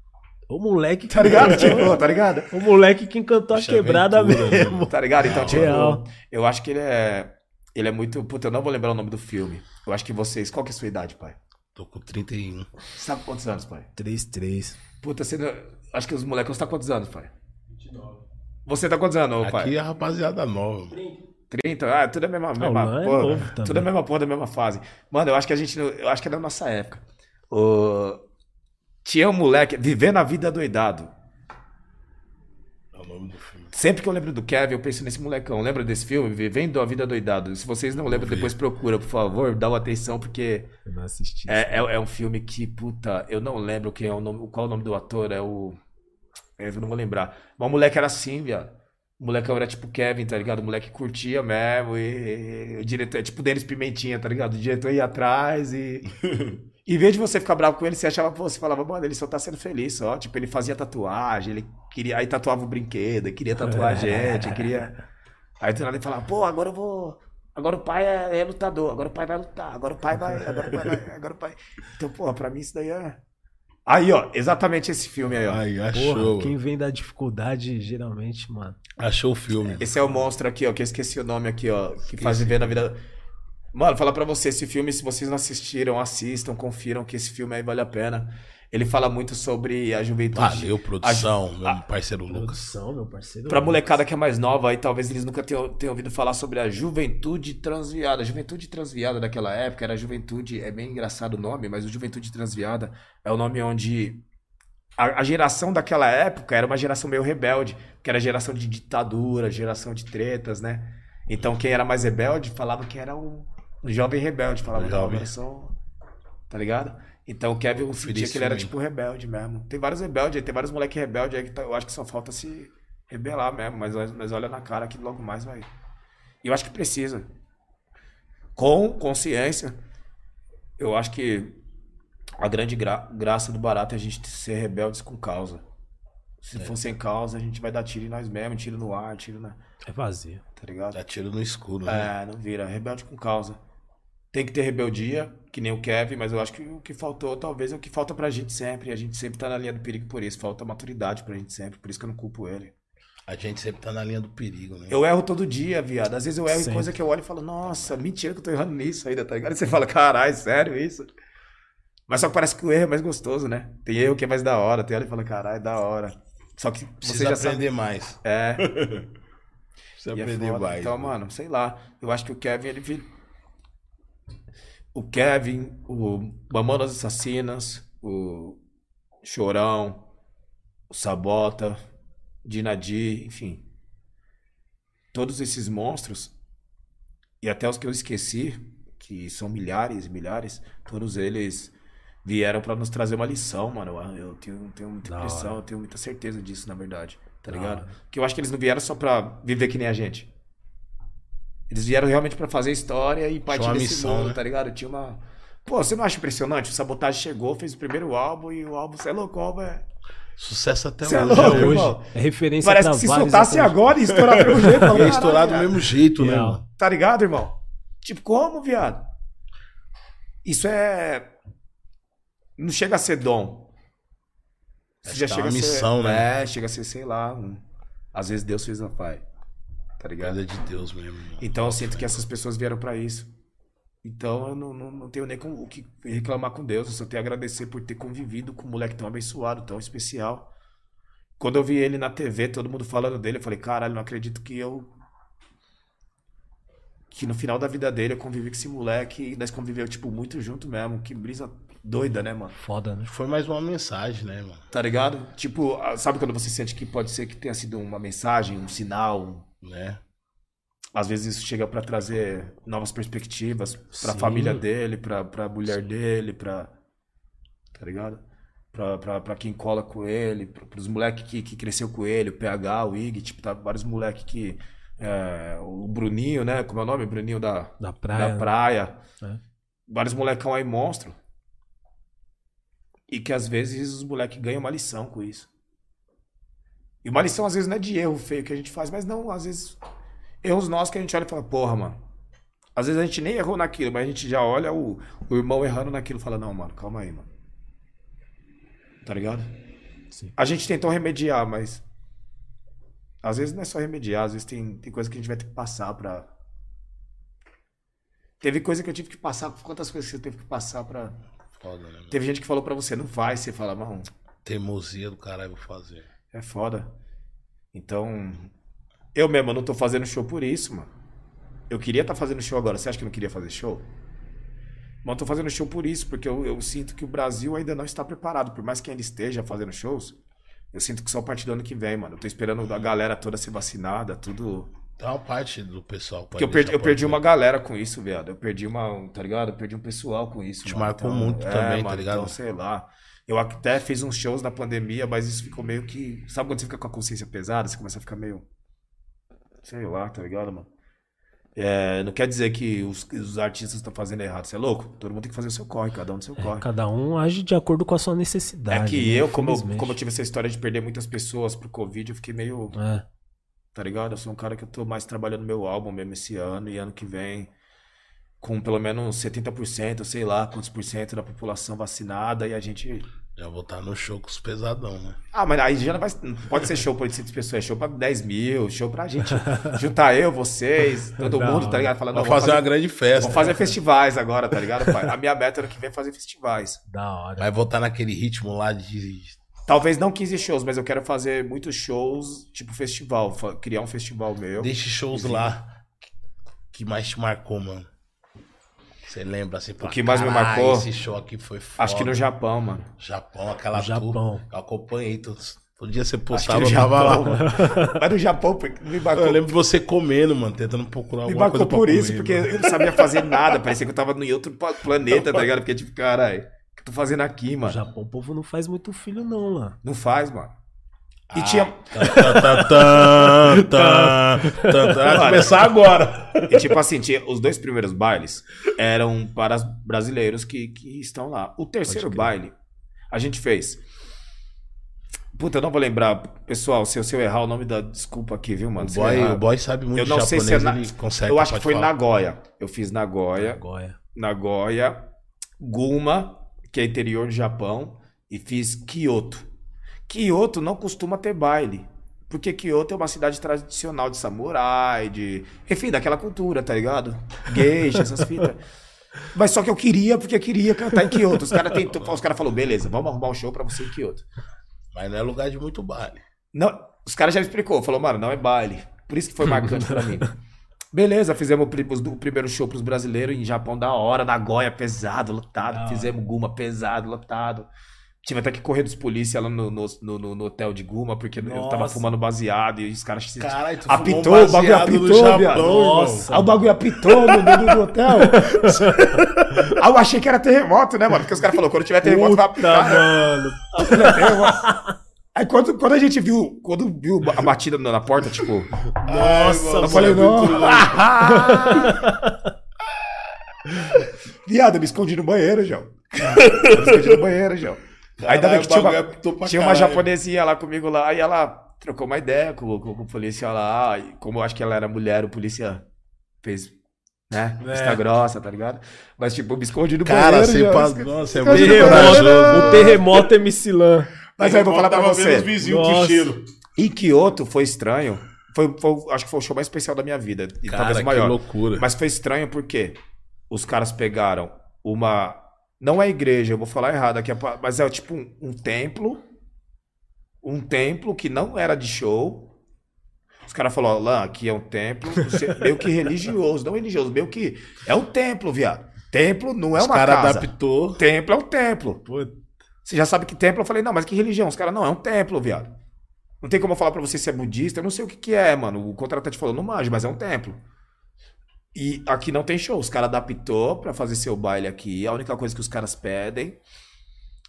O moleque que Tá ligado? Tipo, tá ligado? O moleque que encantou a quebrada aventura, mesmo. Tá ligado? Então, tipo, Real. eu acho que ele é. Ele é muito. Puta, eu não vou lembrar o nome do filme. Eu acho que vocês. Qual que é a sua idade, pai? Tô com 31. Você tá com quantos anos, pai? 3-3. Puta, você. não- Acho que os moleques. Você tá com quantos anos, pai? 29. Você tá quantos anos, pai? Aqui é a rapaziada nova. 30? Ah, tudo é a mesma, mesma Alan é porra. tudo é a mesma porra da mesma fase. Mano, eu acho que a gente. não- Eu acho que é da nossa época. O... Tinha um moleque vivendo a vida doidado. É o nome do filme. Sempre que eu lembro do Kevin, eu penso nesse molecão. Lembra desse filme? Vivendo a Vida Doidado. Se vocês não lembram, depois procura, por favor. Dá uma atenção, porque Eu não assisti. é, é, é um filme que, puta, eu não lembro quem é o nome, qual é o nome do ator. É o. é, Eu não vou lembrar. Mas o moleque era assim, viado. O moleque era tipo Kevin, tá ligado? O moleque curtia mesmo. E, e o diretor, é tipo Denis Pimentinha, tá ligado? O diretor ia atrás e. Em vez de você ficar bravo com ele, você achava, você falava, mano, ele só tá sendo feliz só. Tipo, ele fazia tatuagem, ele queria. Aí tatuava o brinquedo, queria tatuar a gente, queria. Aí do nada ele falava, pô, agora eu vou. Agora o pai é, é lutador, agora o pai vai lutar, agora o pai vai. Agora o pai vai. Agora o pai. Então, pô, pra mim isso daí é. Aí, ó, exatamente esse filme aí, ó. Aí, Porra, achou. quem vem da dificuldade, geralmente, mano. Achou o filme. Esse é o monstro aqui, ó, que eu esqueci o nome aqui, ó, que faz viver na vida. Mano, falar pra você, esse filme, se vocês não assistiram, assistam, confiram que esse filme aí vale a pena. Ele fala muito sobre a juventude. Valeu, produção, meu parceiro Lucas. Produção, meu parceiro. Pra molecada que é mais nova aí, talvez eles nunca tenham, tenham ouvido falar sobre a juventude transviada. A juventude transviada daquela época era a juventude, é bem engraçado o nome, mas o juventude transviada é o nome onde a, a geração daquela época era uma geração meio rebelde, que era geração de ditadura, geração de tretas, né? Então quem era mais rebelde falava que era um, um jovem rebelde, falava, não, jovem. eu sou... Tá ligado? Então o Kevin sentia que ele era tipo rebelde mesmo. Tem vários rebeldes aí, tem vários moleques rebeldes aí que tá- eu acho que só falta se rebelar mesmo, mas, mas olha na cara que logo mais vai. E eu acho que precisa. Com consciência, eu acho que a grande gra- graça do barato é a gente ser rebeldes com causa. Se for sem causa, a gente vai dar tiro em nós mesmos, tiro no ar, tiro na. É vazio. Tá ligado? Dá tiro no escuro, né? É, não vira. Rebelde com causa. Tem que ter rebeldia, que nem o Kevin, mas eu acho que o que faltou, talvez, é o que falta pra gente sempre. E a gente sempre tá na linha do perigo por isso. Falta maturidade pra gente sempre. Por isso que eu não culpo ele. A gente sempre tá na linha do perigo, né? Eu erro todo dia, viado. Às vezes eu erro em Sempre. coisa que eu olho e falo, nossa, mentira que eu tô errando nisso ainda, tá ligado? E você fala, caralho, sério isso? Mas só que parece que o erro é mais gostoso, né? Tem erro que é mais da hora, tem hora e fala, caralho, da hora. Só que você Precisa já aprender sabe. mais. É, Precisa e é aprender foda. mais. Então, mano, sei lá. Eu acho que o Kevin, ele. O Kevin, o Mamonas Assassinas, o Chorão, o Sabota, Dinadi, enfim. Todos esses monstros, e até os que eu esqueci, que são milhares e milhares, todos eles vieram pra nos trazer uma lição, mano. Eu, eu tenho, tenho muita Da impressão, hora. eu tenho muita certeza disso, na verdade. Tá Da ligado? hora. Que eu acho que eles não vieram só pra viver que nem a gente. Eles vieram realmente pra fazer história e partir desse missão, mundo, né? tá ligado? Tinha uma. Pô, você não acha impressionante? O Sabotagem chegou, fez o primeiro álbum e o álbum, você é louco, o álbum é. Sucesso até é hoje. louco, né? irmão? É referência Parece que se soltasse hoje. agora ia estourar do mesmo jeito. Ia estourar do "Caralho, mesmo jeito, né? Tá ligado, irmão? Tipo, como, viado? Isso é. Não chega a ser dom. Isso já é chega uma a ser. missão, né? É, chega a ser, sei lá. um- Às vezes Deus fez a pai. Tá ligado? Coisa de Deus mesmo. mano. Então eu sinto que essas pessoas vieram pra isso. Então eu não, não, não tenho nem com- o que reclamar com Deus. Eu só tenho a agradecer por ter convivido com um moleque tão abençoado, tão especial. Quando eu vi ele na TV, todo mundo falando dele, eu falei, caralho, não acredito que eu. Que no final da vida dele eu convivi com esse moleque e nós conviveu, tipo, muito junto mesmo. Que brisa doida, né, mano? Foda, né? Foi mais uma mensagem, né, mano? Tá ligado? Tipo, ah, sabe quando você sente que pode ser que tenha sido uma mensagem, um sinal, Né? às vezes isso chega pra trazer novas perspectivas pra Sim. família dele, pra, pra mulher dele, pra. Tá ligado? Pra quem cola com ele, pro, pros moleques que, que cresceu com ele, o PH, o Ig, tipo, tá vários moleques que. é, o Bruninho, né? Como é o nome? Bruninho da, Da praia. da praia. É. Vários molecão aí monstro. E que às vezes os moleques ganham uma lição com isso. E uma lição às vezes não é de erro feio que a gente faz, mas não, às vezes erros nossos que a gente olha e fala, porra, mano. Às vezes a gente nem errou naquilo, mas a gente já olha o, o irmão errando naquilo e fala, não, mano, calma aí, mano. Tá ligado? Sim. A gente tentou remediar, mas. Às vezes não é só remediar, às vezes tem, tem coisa que a gente vai ter que passar pra. Teve coisa que eu tive que passar. Quantas coisas você teve que passar pra. Foda, né? Teve gente que falou pra você, não vai, você fala, mano, Teimosia do caralho vou fazer. É foda. Então. Eu mesmo não tô fazendo show por isso, mano. Eu queria estar fazendo show agora. Você acha que eu não queria fazer show? Mas eu tô fazendo show por isso, porque eu, eu sinto que o Brasil ainda não está preparado. Por mais que ainda esteja fazendo shows, eu sinto que só a partir do ano que vem, mano. Eu tô esperando a galera toda ser vacinada, tudo. Tem uma parte do pessoal. pode Porque eu perdi, eu perdi uma galera com isso, viado. Eu perdi uma, tá ligado? Eu perdi um pessoal com isso. Te mano. marcou Então, muito é, também, tá mano, ligado? Então, sei lá. Eu até fiz uns shows na pandemia, mas isso ficou meio que. Sabe quando você fica com a consciência pesada? Você começa a ficar meio. Sei lá, tá ligado, mano? É, não quer dizer que os, os artistas estão fazendo errado. Você é louco? Todo mundo tem que fazer o seu corre, cada um do seu corre. Cada um age de acordo com a sua necessidade. É que né? eu, como, eu, como eu tive essa história de perder muitas pessoas pro Covid, eu fiquei meio. É. tá ligado? Eu sou um cara que eu tô mais trabalhando meu álbum mesmo esse ano e ano que vem com pelo menos 70%, sei lá, quantos por cento da população vacinada e a gente... Já vou estar no show com os pesadão, né? Ah, mas aí já não vai... Não pode ser show pra 800 pessoas, é show pra 10 mil, show pra gente juntar eu, vocês, todo Da mundo, tá ligado? Falando, Vamos não, fazer uma grande festa. Vamos fazer festivais agora, tá ligado, pai? A minha meta ano que vem é fazer festivais. Da hora. Vai voltar naquele ritmo lá de. Talvez não 15 shows, mas eu quero fazer muitos shows, tipo festival, criar um festival meu. Deixe shows lá que mais te marcou, mano. Você lembra assim? O que mais me "Caralho, marcou? Esse show aqui foi foda. Acho que no Japão, mano. Japão, aquela No Japão. tour. Eu acompanhei todos. Todo dia você postava, no eu tava lá. Japão, mano. Mas no Japão, porque me marcou Eu lembro você comendo, mano, tentando procurar Me alguma coisa marcou pra por isso, comer, porque mano. eu não sabia fazer nada. Parecia que eu tava em outro planeta, tá ligado? Porque, tipo, caralho, o que eu tô fazendo aqui, No mano? Japão, o povo não faz muito filho, não, lá. Não faz, mano. E Ah, tinha. tá, tá, tá. Vai começar agora. E, tipo assim, tinha, os dois primeiros bailes eram para os brasileiros que, que estão lá. O terceiro baile, a gente fez. Puta, eu não vou lembrar. Pessoal, se eu, se eu errar o nome da. Desculpa aqui, viu, mano? O boy, o boy sabe muito Eu não sei japonês, se é na- ele consegue. Eu acho que foi falar. Nagoya. Eu fiz Nagoya. Nagoya. Nagoya, Guma, que é interior do Japão, e fiz Kyoto. Kyoto não costuma ter baile, Porque Kyoto é uma cidade tradicional de samurai, de. Enfim, daquela cultura, tá ligado? Geisha, essas fitas. Mas só que eu queria, porque eu queria cantar em Kyoto. Os caras os cara falaram, beleza, vamos arrumar um show pra você em Kyoto. Mas não é lugar de muito baile. Não, os caras já me explicou, falou, mano, não é baile. Por isso que foi marcante pra mim. Beleza, fizemos o primeiro show pros brasileiros em Japão da hora, Nagoya pesado, lotado. Fizemos Guma pesado, lotado. Tive até que correr dos polícia lá no, no, no- no- hotel de Guma, porque eu tava Nossa. fumando baseado e os caras se Caralho, tu apitou, fumou um o bagulho apitou, viado. Nossa. Aí o bagulho apitou no, no, no hotel. Aí eu achei que era terremoto, né, mano? Porque os caras falaram, quando tiver terremoto vai Puta, apitar. né? mano. Eu. Aí quando, quando a gente viu, quando viu a batida na na porta, tipo, Nossa, eu mano. falei, não. Viado, eu me escondi no banheiro, João. Eu me escondi no banheiro, João. Ainda bem que tinha uma, pra tinha uma caralho. japonesinha lá comigo lá e ela trocou uma ideia com, com, com o polícia lá. E como eu acho que ela era mulher, o polícia fez, né? É. Vista grossa, tá ligado? Mas, tipo, me escondi no Cara, banheiro. João. passa. Nossa, é muito Terremoto, o terremoto é Missilã. Mas aí eu vou falar pra você. Nossa. cheiro. Em Kyoto foi estranho. Foi, foi- acho que foi o show mais especial da minha vida. E Cara, talvez o que maior. loucura. Mas foi estranho porque os caras pegaram uma. Não é igreja, eu vou falar errado aqui, mas é tipo um, um templo. Um templo que não era de show. Os caras falaram, Lan, aqui é um templo meio que religioso, não religioso, meio que. É um templo, viado. Templo não é Os uma caras casa. adaptou. Templo é um templo. Puta. Você já sabe que templo, eu falei, não, mas que religião? Os caras, não, é um templo, viado. Não tem como eu falar pra você se é budista, eu não sei o que que é, mano. O contratante falou, não manjo, mas é um templo. E aqui não tem show. Os caras adaptou pra fazer seu baile aqui. A única coisa que os caras pedem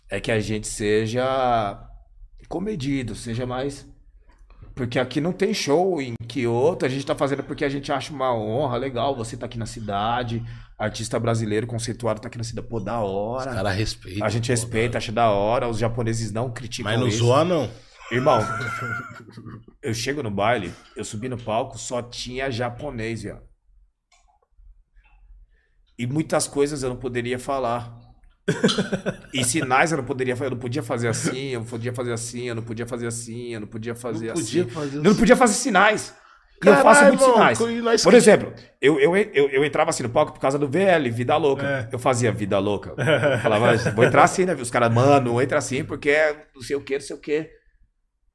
é que a gente seja comedido, seja mais. Porque aqui não tem show em Kyoto, a gente tá fazendo porque a gente acha uma honra, legal, você tá aqui na cidade, artista brasileiro conceituado tá aqui na cidade, pô, da Os hora. caras respeitam. A gente pô, respeita, acha da hora, os japoneses não criticam Mas não isso. zoa, não. Irmão, eu chego no baile, eu subi no palco, só tinha japonês, viado. E muitas coisas eu não poderia falar. E sinais eu não poderia fazer, eu não podia fazer assim, eu não podia fazer assim, eu não podia fazer assim, eu não podia fazer Não assim. podia fazer Eu não podia fazer sinais. E eu Caralho, faço muitos sinais. Por exemplo, eu, eu, eu, eu entrava assim no palco por causa do VL, Vida Louca. É. Eu fazia Vida Louca. Eu falava, "Mas vou entrar assim, né? Os caras, mano, entra assim porque é não sei o que, não sei o que.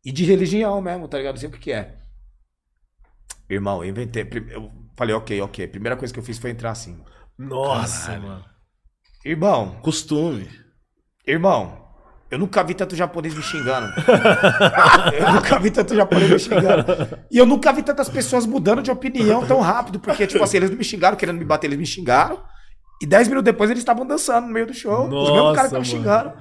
E de religião mesmo, tá ligado? Não sei o que que é. Irmão, eu inventei. Eu falei, ok, ok. Primeira coisa que eu fiz foi entrar assim. Nossa, Caralho. mano. Irmão, Costume. irmão, eu nunca vi tanto japonês me xingando. eu nunca vi tanto japonês me xingando. E eu nunca vi tantas pessoas mudando de opinião tão rápido, porque, tipo assim, eles não me xingaram, querendo me bater, eles me xingaram. E dez minutos depois eles estavam dançando no meio do show. Os mesmos Nossa, caras que estavam mano.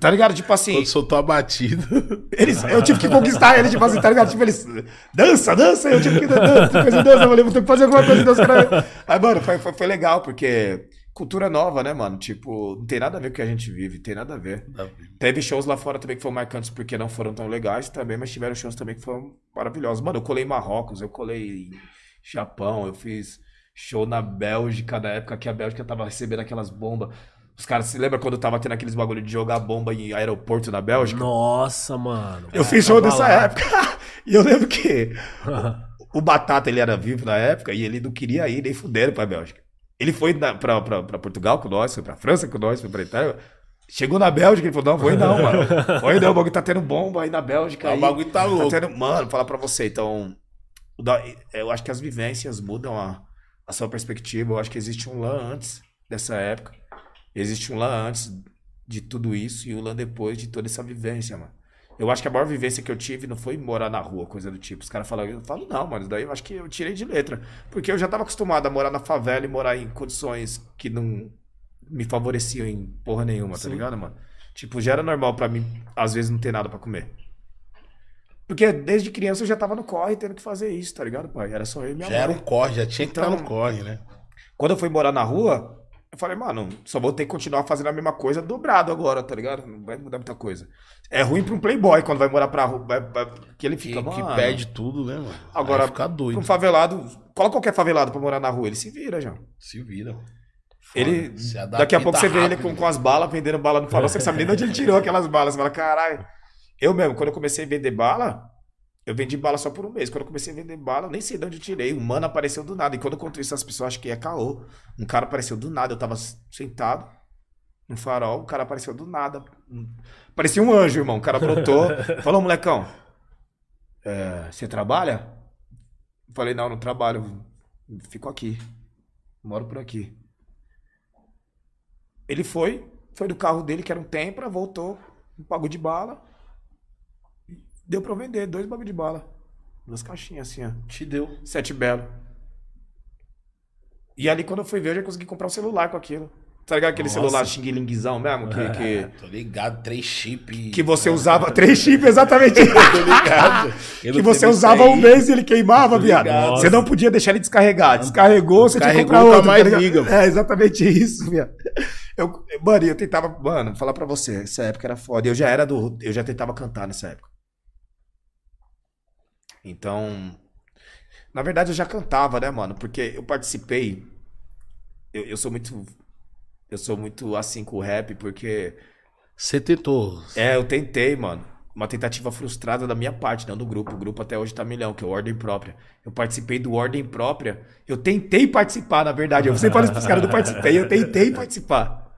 Tá ligado? Tipo assim, Quando soltou a batida. eles, eu tive que conquistar eles, tipo assim, tá ligado? Tipo, eles. Dança, dança, eu tive que dança, coisa de dança, eu falei, vou ter que fazer alguma coisa de dança. Cara. Aí, mano, foi, foi, foi legal, porque cultura nova, né, mano? Tipo, não tem nada a ver com o que a gente vive, tem nada a ver. Teve shows lá fora também que foram marcantes porque não foram tão legais também, mas tiveram shows também que foram maravilhosos. Mano, eu colei em Marrocos, eu colei em Japão, eu fiz show na Bélgica, na época que a Bélgica tava recebendo aquelas bombas. Os caras, se lembra quando tava tendo aqueles bagulho de jogar bomba em aeroporto na Bélgica? Nossa, mano. Eu fiz show Tava nessa época. e eu lembro que o Batata, ele era vivo na época e ele não queria ir nem fuderam pra Bélgica. Ele foi na, pra, pra, pra Portugal com nós, foi pra França com nós, foi pra Itália. Chegou na Bélgica, ele falou, não, vou ir não, mano. Vou ir não, o bagulho tá tendo bomba aí na Bélgica. O aí. bagulho tá louco. tendo... Mano, vou falar pra você, então... o Eu acho que as vivências mudam a, a sua perspectiva. Eu acho que existe um LAN antes dessa época. Existe um LAN antes de tudo isso e o LAN depois de toda essa vivência, mano. Eu acho que a maior vivência que eu tive não foi morar na rua, coisa do tipo. Os caras falam, eu falo, não, mano, daí eu acho que eu tirei de letra. Porque eu já tava acostumado a morar na favela e morar em condições que não me favoreciam em porra nenhuma, tá Sim. ligado, mano? Tipo, já era normal pra mim, às vezes, não ter nada pra comer. Porque desde criança eu já tava no corre tendo que fazer isso, tá ligado, pai? Era só eu e minha Já mãe. era um corre, já tinha que estar Então- no corre, né? Quando eu fui morar na rua, eu falei, mano, só vou ter que continuar fazendo a mesma coisa dobrado agora, tá ligado? Não vai mudar muita coisa. É ruim pra um playboy quando vai morar pra rua, vai- vai- que ele Que, fica, que mano, perde tudo, né, mano? Agora, Aí fica doido. um favelado, coloca qualquer favelado pra morar na rua, ele se vira, já. Se vira. Ele, Se adapta daqui a pouco você vê ele rápido. com, com as balas, vendendo bala no farol, você não sabe nem de onde ele tirou aquelas balas. Você fala, caralho. Eu mesmo, quando eu comecei a vender bala, Eu vendi bala só por um mês. Quando eu comecei a vender bala, eu nem sei de onde eu tirei. Um mano apareceu do nada. E quando eu conto isso, as pessoas acham que é caô. Um cara apareceu do nada. Eu tava sentado no farol, o cara apareceu do nada. Parecia um anjo, irmão. O cara brotou. Falou, molecão. é, você trabalha? Eu falei, não, não trabalho. Fico aqui. Moro por aqui. Ele foi, foi do carro dele, que era um Tempra, voltou, pagou de bala. Deu pra eu vender dois bagulho de bala. Duas caixinhas assim, ó. Te deu. Sete belo. E ali, quando eu fui ver, eu já consegui comprar um celular com aquilo. Tá ligado aquele Nossa. celular xing-linguizão mesmo? Que, que, Tô ligado, três chips. que você usava três chips, exatamente. Tô ligado. Que você usava um mês e ele queimava, viado. Você não podia deixar ele descarregar. Descarregou, você tinha que comprar outro. mais tá ligado? liga. É exatamente isso, viado. Eu, mano, eu tentava, mano, falar pra você, essa época era foda. Eu já era do, eu já tentava cantar nessa época. Então, na verdade eu já cantava, né, mano? Porque eu participei. Eu, eu sou muito, eu sou muito assim com o rap, porque Você tentou. é, eu tentei, mano. Uma tentativa frustrada da minha parte, não do grupo. O grupo até hoje tá milhão, que é o Ordem Própria. Eu participei do Ordem Própria. Eu tentei participar, na verdade. Eu sempre falo isso pros caras, eu não participei. Eu tentei participar.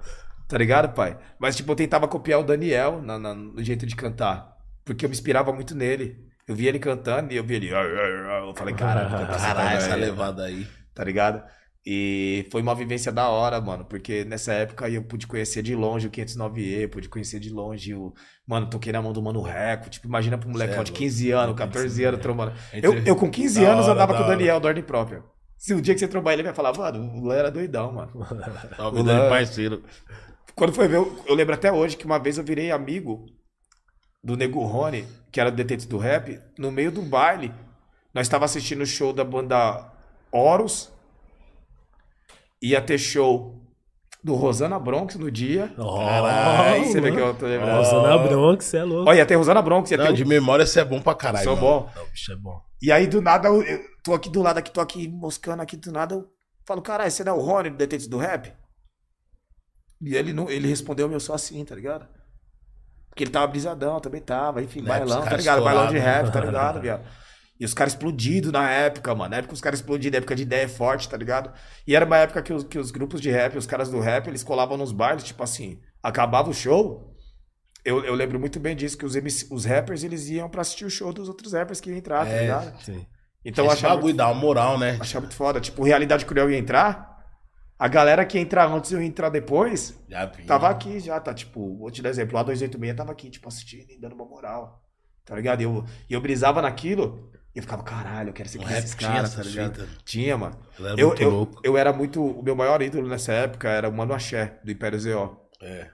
Tá ligado, pai? Mas, tipo, eu tentava copiar o Daniel na- na- no jeito de cantar. Porque eu me inspirava muito nele. Eu via ele cantando e eu via ele. Eu falei, essa Caralho, essa levada aí. tá ligado? E foi uma vivência da hora, mano, porque nessa época eu pude conhecer de longe o 509E, pude conhecer de longe o. Mano, toquei na mão do Mano Reco. Tipo, imagina pra um molecão é de louco. 15 anos, 14 anos, trombando. Eu, eu com 15 Da anos hora, andava da com o. Daniel, da ordem própria. Se o dia que você trombar ele, vai falar, mano, o Léo era doidão, mano. Tava O de Lan- parceiro. Quando foi ver, eu, eu lembro até hoje que uma vez eu virei amigo do Nego Rony, que era do Detentes do Rap, no meio do baile. Nós estava assistindo o show da banda Horus. Ia ter show do Rosana Bronx no dia. Caralho, Você vê que eu tô lembrando. Rosana Bronx, você é louco. Olha, ia ter Rosana Bronx, ia ter Não, o- de memória você é bom pra caralho. Sou mano. bom. Não, bicho é bom. E aí, do nada, eu, eu tô aqui do lado, aqui, tô aqui moscando aqui do nada. Eu falo, caralho, você não é o Rony do Detentes do Rap? E ele, não, ele respondeu meu só assim, tá ligado? Porque ele tava brisadão, também tava, enfim, Né, bailão, tá ligado? Bailão de rap, tá ligado, viado? E os caras explodidos na época, mano. Na época os caras explodidos, época de ideia forte, tá ligado? E era uma época que os, que os grupos de rap, os caras do rap, eles colavam nos bailes, tipo assim, acabava o show. Eu, eu lembro muito bem disso, que os, MC, os rappers, eles iam pra assistir o show dos outros rappers que iam entrar, tá É. ligado? Sim. Então Esse achava, bagulho dá uma moral, né? achava muito foda. Tipo, Realidade Cruel ia entrar, a galera que entrar antes e eu entrar depois. Tava aqui já, tá? Tipo, vou te dar exemplo. A 286 tava aqui, tipo, assistindo e dando uma moral. Tá ligado? E eu, eu brisava naquilo e eu ficava, caralho, eu quero ser rap esses tinha caras, tá ligado? Tinha, mano. Ele era Eu, muito eu, louco. eu era muito. O meu maior ídolo nessa época era o Mano Axé, do Império ZO. É.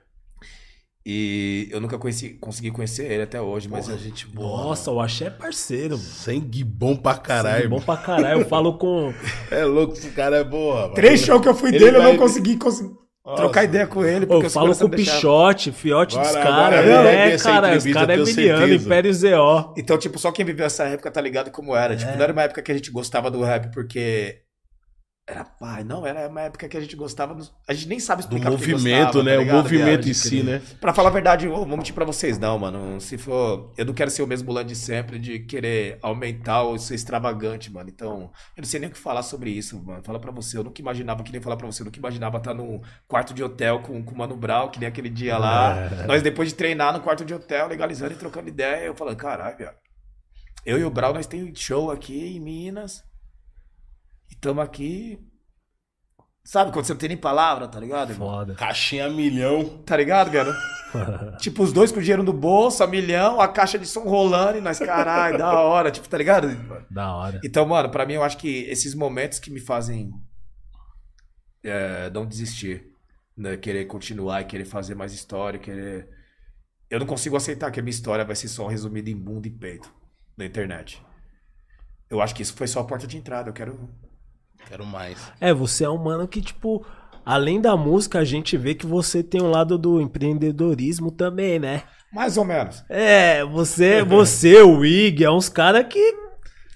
E eu nunca conheci, consegui conhecer ele até hoje, mas Porra, eu, gente boa. Nossa, o Axé é parceiro, mano. Sangue bom pra caralho. Sangue bom pra caralho. Eu falo com. É louco, esse cara é boa. Três shows que eu fui Ele dele, eu vai- não consegui, consegui Nossa. trocar ideia com ele, Eu porque os falo com o. Pichote, fiote dos caras. É, essa cara, os caras é miliano. Império ZO. Então, tipo, só quem viveu essa época tá ligado como era. Tipo, não era uma época que a gente gostava do rap porque era pai, não, era uma época que a gente gostava. A gente nem sabe explicar porque movimento, gostava, né? tá o movimento em si, né? Pra falar a verdade, eu vou mentir pra vocês, não, mano. Se for. Eu não quero ser o mesmo lã de sempre, de querer aumentar ou ser extravagante, mano. Então, eu não sei nem o que falar sobre isso, mano. Fala pra você. Eu nunca imaginava, que nem falar pra você, eu nunca imaginava estar num quarto de hotel com, com o Mano Brown, que nem aquele dia lá. Nós, depois de treinar no quarto de hotel, legalizando e trocando ideia, eu falando, caralho. Eu e o Brown, nós temos show aqui em Minas. E tamo aqui. Sabe, quando você não tem nem palavra, tá ligado? irmão? Foda. Caixinha milhão. Tá ligado, cara? tipo, os dois com dinheiro no bolso, a milhão, a caixa de som rolando e nós, caralho, da hora, tipo, tá ligado? Da hora. Então, mano, pra mim eu acho que esses momentos que me fazem é, não desistir, né? Querer continuar e querer fazer mais história, querer. Eu não consigo aceitar que a minha história vai ser só resumida em bunda e peito na internet. Eu acho que isso foi só a porta de entrada. Eu quero. Quero mais. É, você é um mano que, tipo, além da música, a gente vê que você tem um lado do empreendedorismo também, né? Mais ou menos. É, você, você, o Ig, é uns caras que.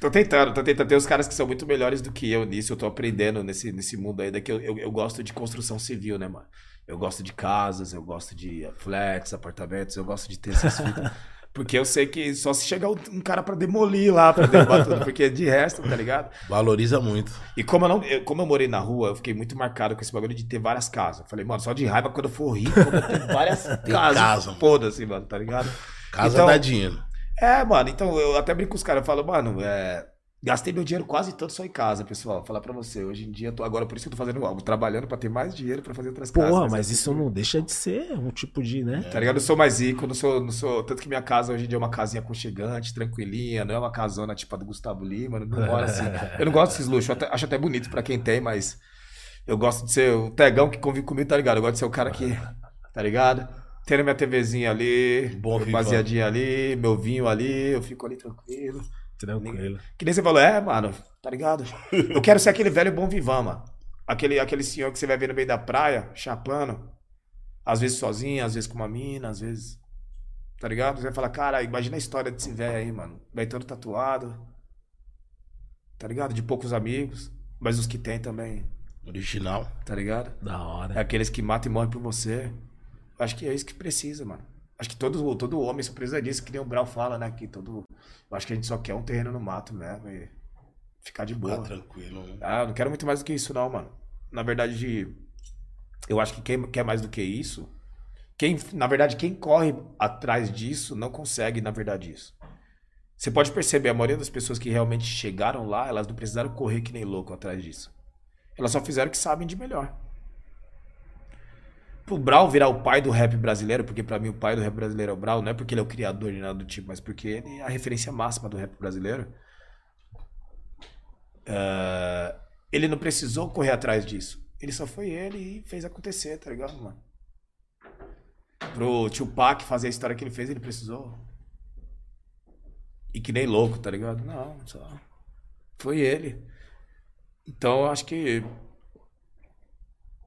Tô tentando, tô tentando. Tem os caras que são muito melhores do que eu nisso. Eu tô aprendendo nesse, nesse mundo aí. Daqui eu, eu, eu gosto de construção civil, né, mano? Eu gosto de casas, eu gosto de flats, apartamentos, eu gosto de ter essas fitas. Porque eu sei que só se chegar um cara pra demolir lá, pra derrubar tudo, porque de resto, tá ligado? Valoriza muito. E como eu, não, eu- como eu morei na rua, eu fiquei muito marcado com esse bagulho de ter várias casas. Falei, mano, só de raiva quando eu for rico, eu vou ter várias casas. casa, mano. Foda-se, mano, tá ligado? Casa Então- dá dinheiro. É, mano, então eu até brinco com os caras, eu falo, mano, é, gastei meu dinheiro quase todo só em casa, pessoal. Vou falar pra você, hoje em dia, eu tô, agora por isso que eu tô fazendo algo, trabalhando pra ter mais dinheiro pra fazer outras casas. Porra, né? mas isso não deixa de ser um tipo de, né? Tá ligado? Eu sou mais rico, não sou, não sou. Tanto que minha casa hoje em dia é uma casinha aconchegante, tranquilinha, não é uma casona tipo a do Gustavo Lima, não mora assim. Eu não gosto desses luxos, até- acho até bonito pra quem tem, mas eu gosto de ser o tegão que convive comigo, tá ligado? Eu gosto de ser o cara que. Tá ligado? Tendo minha TVzinha ali, Bom meu vivão. baseadinho ali, meu vinho ali, eu fico ali tranquilo. Tranquilo. Que nem você falou, é, mano, tá ligado? Eu quero ser aquele velho bom vivão, mano. Aquele, aquele senhor que você vai ver no meio da praia, chapando. Às vezes sozinho, às vezes com uma mina, às vezes. Tá ligado? Você vai falar, cara, imagina a história desse velho aí, mano. Vai todo tatuado. Tá ligado? De poucos amigos. Mas os que tem também, Original. tá ligado? Da É hora. aqueles que matam e morrem por você. Acho que é isso que precisa, mano. Acho que todo, todo homem só precisa disso, que nem o Brau fala, né? Que todo. Eu acho que a gente só quer um terreno no mato mesmo e ficar de boa. tranquilo. né? Ah, eu não quero muito mais do que isso, não, mano. Na verdade, eu acho que quem quer mais do que isso. Quem, na verdade, quem corre atrás disso não consegue, na verdade, isso. Você pode perceber, a maioria das pessoas que realmente chegaram lá, elas não precisaram correr que nem louco atrás disso. Elas só fizeram o que sabem de melhor. Pro Brau virar o pai do rap brasileiro, porque pra mim o pai do rap brasileiro é o Brau, não é porque ele é o criador de nada do tipo, mas porque ele é a referência máxima do rap brasileiro. É, ele não precisou correr atrás disso. Ele só foi ele e fez acontecer, tá ligado, mano? Pro Tupac fazer a história que ele fez, ele precisou. E que nem louco, tá ligado? Não, só. Foi ele. Então eu acho que.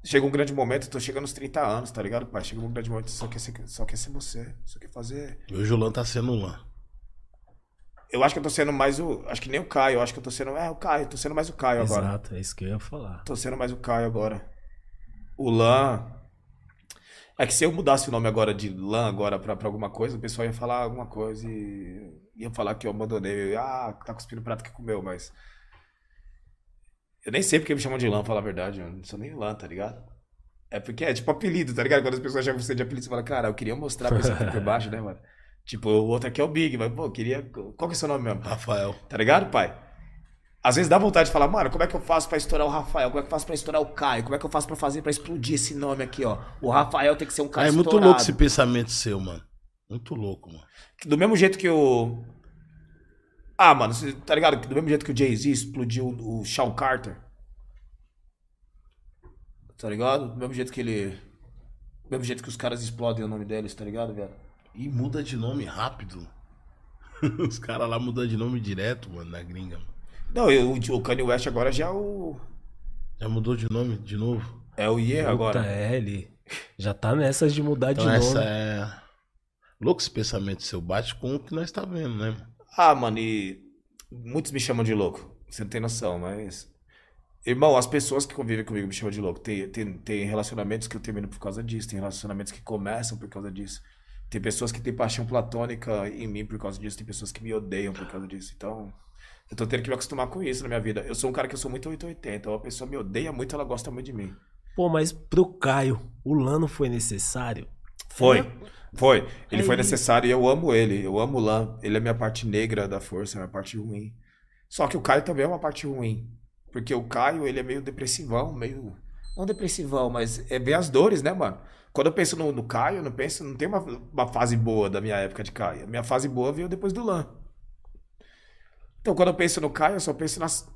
Chega um grande momento, eu tô chegando aos 30 anos, tá ligado, pai? Chega um grande momento, só quer ser, só quer ser você. Só quer fazer. E hoje o Lan tá sendo um Lan. Eu acho que eu tô sendo mais o. Acho que nem o Caio, eu acho que eu tô sendo. É, o Caio, tô sendo mais o Caio agora. Exato, é isso que eu ia falar. Tô sendo mais o Caio agora. O Lan. É que se eu mudasse o nome agora de Lan agora pra, pra alguma coisa, o pessoal ia falar alguma coisa e ia falar que eu abandonei. Ah, tá cuspindo o prato que comeu, mas. Eu nem sei porque me chamam de Lan, falar a verdade. Eu não sou nem Lan, tá ligado? É porque é tipo apelido, tá ligado? Quando as pessoas chamam você de apelido, você fala, cara, eu queria mostrar pra tá por baixo, né, mano? Tipo, o outro aqui é o Big, mas, pô, eu queria. Qual que é o seu nome mesmo? Rafael. Tá ligado, pai? Às vezes dá vontade de falar, mano, como é que eu faço pra estourar o Rafael? Como é que eu faço pra estourar o Caio? Como é que eu faço pra fazer pra explodir esse nome aqui, ó? O Rafael tem que ser um cara Ah, é muito estourado. louco esse pensamento seu, mano. Muito louco, mano. Do mesmo jeito que o. Ah, mano, você tá ligado? Do mesmo jeito que o Jay-Z explodiu o Shawn Carter. Tá ligado? Do mesmo jeito que ele. Do mesmo jeito que os caras explodem o nome deles, tá ligado, velho? E muda de nome rápido. Os caras lá mudam de nome direto, mano, na gringa. Não, eu, o Kanye West agora já é o. Já mudou de nome de novo? É o Ye agora. É, ele já tá nessas de mudar Então de nome. essa é. Louco esse pensamento seu. Bate com o que nós tá vendo, né? mano? Ah, mano, e muitos me chamam de louco. Você não tem noção, mas. Irmão, as pessoas que convivem comigo me chamam de louco. Tem, tem, tem relacionamentos que eu termino por causa disso, tem relacionamentos que começam por causa disso. Tem pessoas que têm paixão platônica em mim por causa disso, tem pessoas que me odeiam por causa disso. Então, eu tô tendo que me acostumar com isso na minha vida. Eu sou um cara que eu sou muito 880, então a pessoa me odeia muito, ela gosta muito de mim. Pô, mas pro Caio, o Lano foi necessário? Foi. Foi. Ele foi necessário e eu amo ele. Eu amo o Lan. Ele é minha parte negra da força, é minha parte ruim. Só que o Caio também é uma parte ruim. Porque o Caio, ele é meio depressivão, meio. Não depressivão, mas é bem as dores, né, mano? Quando eu penso no, no Caio, eu não penso. Não tem uma, uma fase boa da minha época de Caio. A minha fase boa veio depois do Lan. Então, quando eu penso no Caio, eu só penso nas.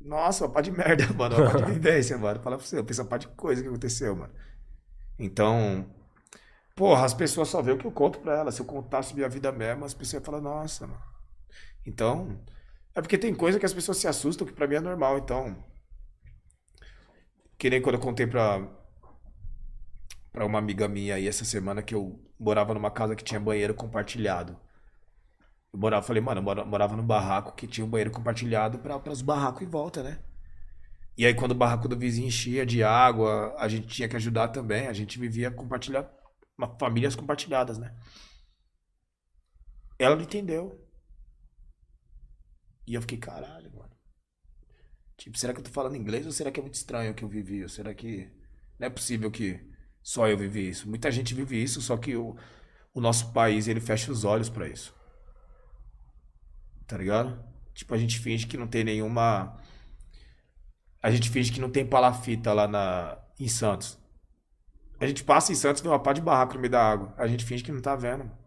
Nossa, uma pá de merda, mano. Uma pá de vivência, mano. Fala pra você, eu penso uma pá de coisa que aconteceu, mano. Então, Porra, as pessoas só veem o que eu conto pra elas. Se eu contasse minha vida mesmo, as pessoas iam falar, nossa, mano. Então, é porque tem coisa que as pessoas se assustam que pra mim é normal, então. Que nem quando eu contei pra, pra uma amiga minha aí essa semana que eu morava numa casa que tinha banheiro compartilhado. Eu morava, falei, mano, eu mora- morava num barraco que tinha um banheiro compartilhado pra, pras barracos em volta, né? E aí, quando o barraco do vizinho enchia de água, a gente tinha que ajudar também. A gente vivia compartilhado, uma- famílias compartilhadas, né? Ela não entendeu. E eu fiquei, caralho, mano. Tipo, será que eu tô falando inglês ou será que é muito estranho o que eu vivi? Ou será que não é possível que só eu vivi isso? Muita gente vive isso, só que o, o nosso país, ele fecha os olhos pra isso. Tá ligado? Tipo, a gente finge que não tem nenhuma... A gente finge que não tem palafita lá na, em Santos. A gente passa em Santos, vê uma pá de barraco no meio da água. A gente finge que não tá vendo. mano.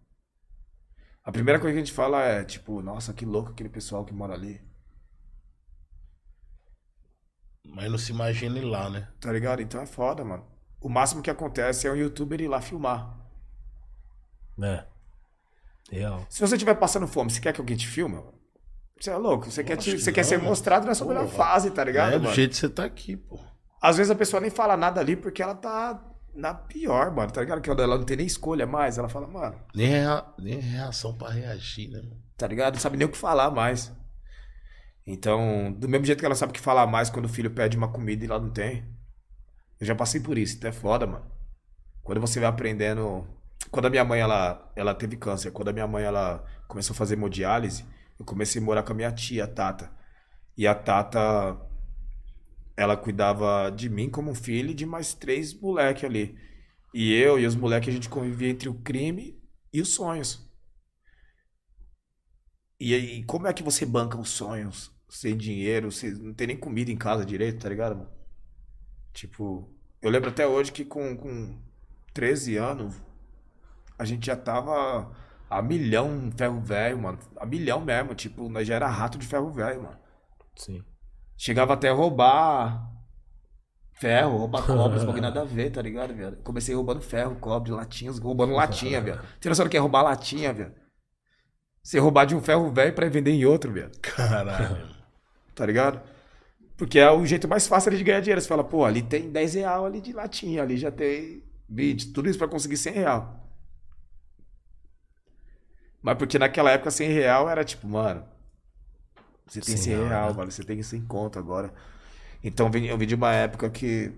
A primeira coisa que a gente fala é, tipo, nossa, que louco aquele pessoal que mora ali. Mas não se imagine lá, né? Tá ligado? Então é foda, mano. O máximo que acontece é um youtuber ir lá filmar. É. Real. Se você estiver passando fome, você quer que alguém te filme? Você é louco. Você, quer, te- que você quer não, ser mano. mostrado na sua melhor fase, tá ligado, é, do mano? jeito que você tá aqui, pô. Às vezes a pessoa nem fala nada ali porque ela tá na pior, mano. Tá ligado? Que ela não tem nem escolha mais. Ela fala, mano, Nem, rea- nem reação pra reagir, né? tá ligado? Não sabe nem o que falar mais. Então, do mesmo jeito que ela sabe o que falar mais quando o filho pede uma comida e ela não tem. Eu já passei por isso, então é foda, mano. Quando você vai aprendendo. Quando a minha mãe ela, ela teve câncer, quando a minha mãe ela começou a fazer hemodiálise, eu comecei a morar com a minha tia, a Tata. E a Tata, ela cuidava de mim como um filho e de mais três moleques ali. E eu e os moleques a gente convivia entre o crime e os sonhos. E aí, como é que você banca os sonhos sem dinheiro? Você não tem nem comida em casa direito, tá ligado, mano? Tipo, eu lembro até hoje que com, com 13 anos, a gente já tava a milhão ferro velho, mano. A milhão mesmo, tipo, nós já era rato de ferro velho, mano. Sim. Chegava até a roubar ferro, roubar cobre, bagulho nada a ver, tá ligado, velho? Comecei roubando ferro, cobre, latinhas, roubando latinha, velho. Tem noção do que é roubar latinha, velho? Você roubar de um ferro velho pra vender em outro, velho. Caralho. Tá ligado? Porque é o jeito mais fácil de ganhar dinheiro. Você fala, pô, ali tem 10 real ali de latinha, ali já tem 20, tudo isso pra conseguir 100 real. Mas porque naquela época 100 real era tipo, mano, você tem 100 100 real, né? mano, você tem 100 conto agora. Então eu vim- eu vim de uma época que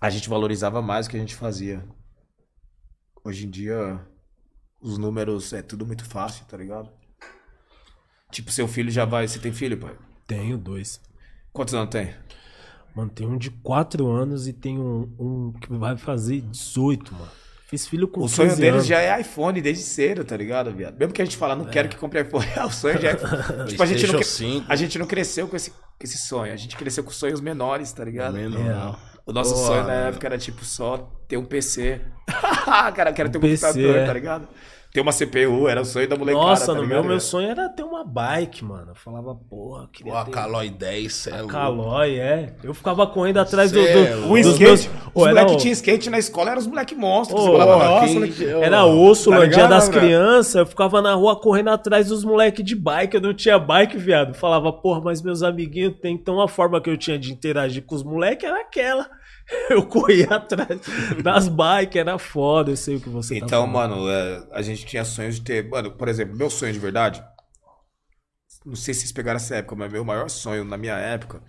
a gente valorizava mais o que a gente fazia. Hoje em dia, os números é tudo muito fácil, tá ligado? Tipo, seu filho já vai. Você tem filho, pai? Tenho dois. Quantos anos tem? Mano, tem um de 4 anos e tem um, um que vai fazer 18, mano. Fiz filho com O 15 sonho deles anos. já é iPhone desde cedo, tá ligado, viado? Mesmo que a gente fala, não quero que compre iPhone, o sonho já é. tipo, a gente, não, PlayStation cre- 5. a gente não cresceu com esse, com esse sonho. A gente cresceu com sonhos menores, tá ligado? Também não. O nosso Pô, sonho na época era, tipo, só ter um PC. Cara, quero ter um, Um PC, computador, é. tá ligado? Ter uma CPU, era o sonho da molecada, Nossa, tá no meu, meu sonho era ter uma bike, mano. Eu falava, porra, queria Pô, a ter Calói 10, cê é louco. Calói, é. Eu ficava correndo atrás do, Cê do, é dos skate, meus... os moleques o- tinham skate na escola, eram os moleques monstros. Você falava, nossa, quem- moleque... eu- Era osso, Tá no dia das crianças, eu ficava na rua correndo atrás dos moleques de bike, eu não tinha bike, viado. Falava, porra, mas meus amiguinhos tem. Então a forma que eu tinha de interagir com os moleques era aquela. Eu corria atrás das bikes, era foda, eu sei o que você tá Então, falando. mano, é, a gente tinha sonhos de ter. Mano, por exemplo, meu sonho de verdade. Não sei se vocês pegaram essa época, mas meu maior sonho na minha época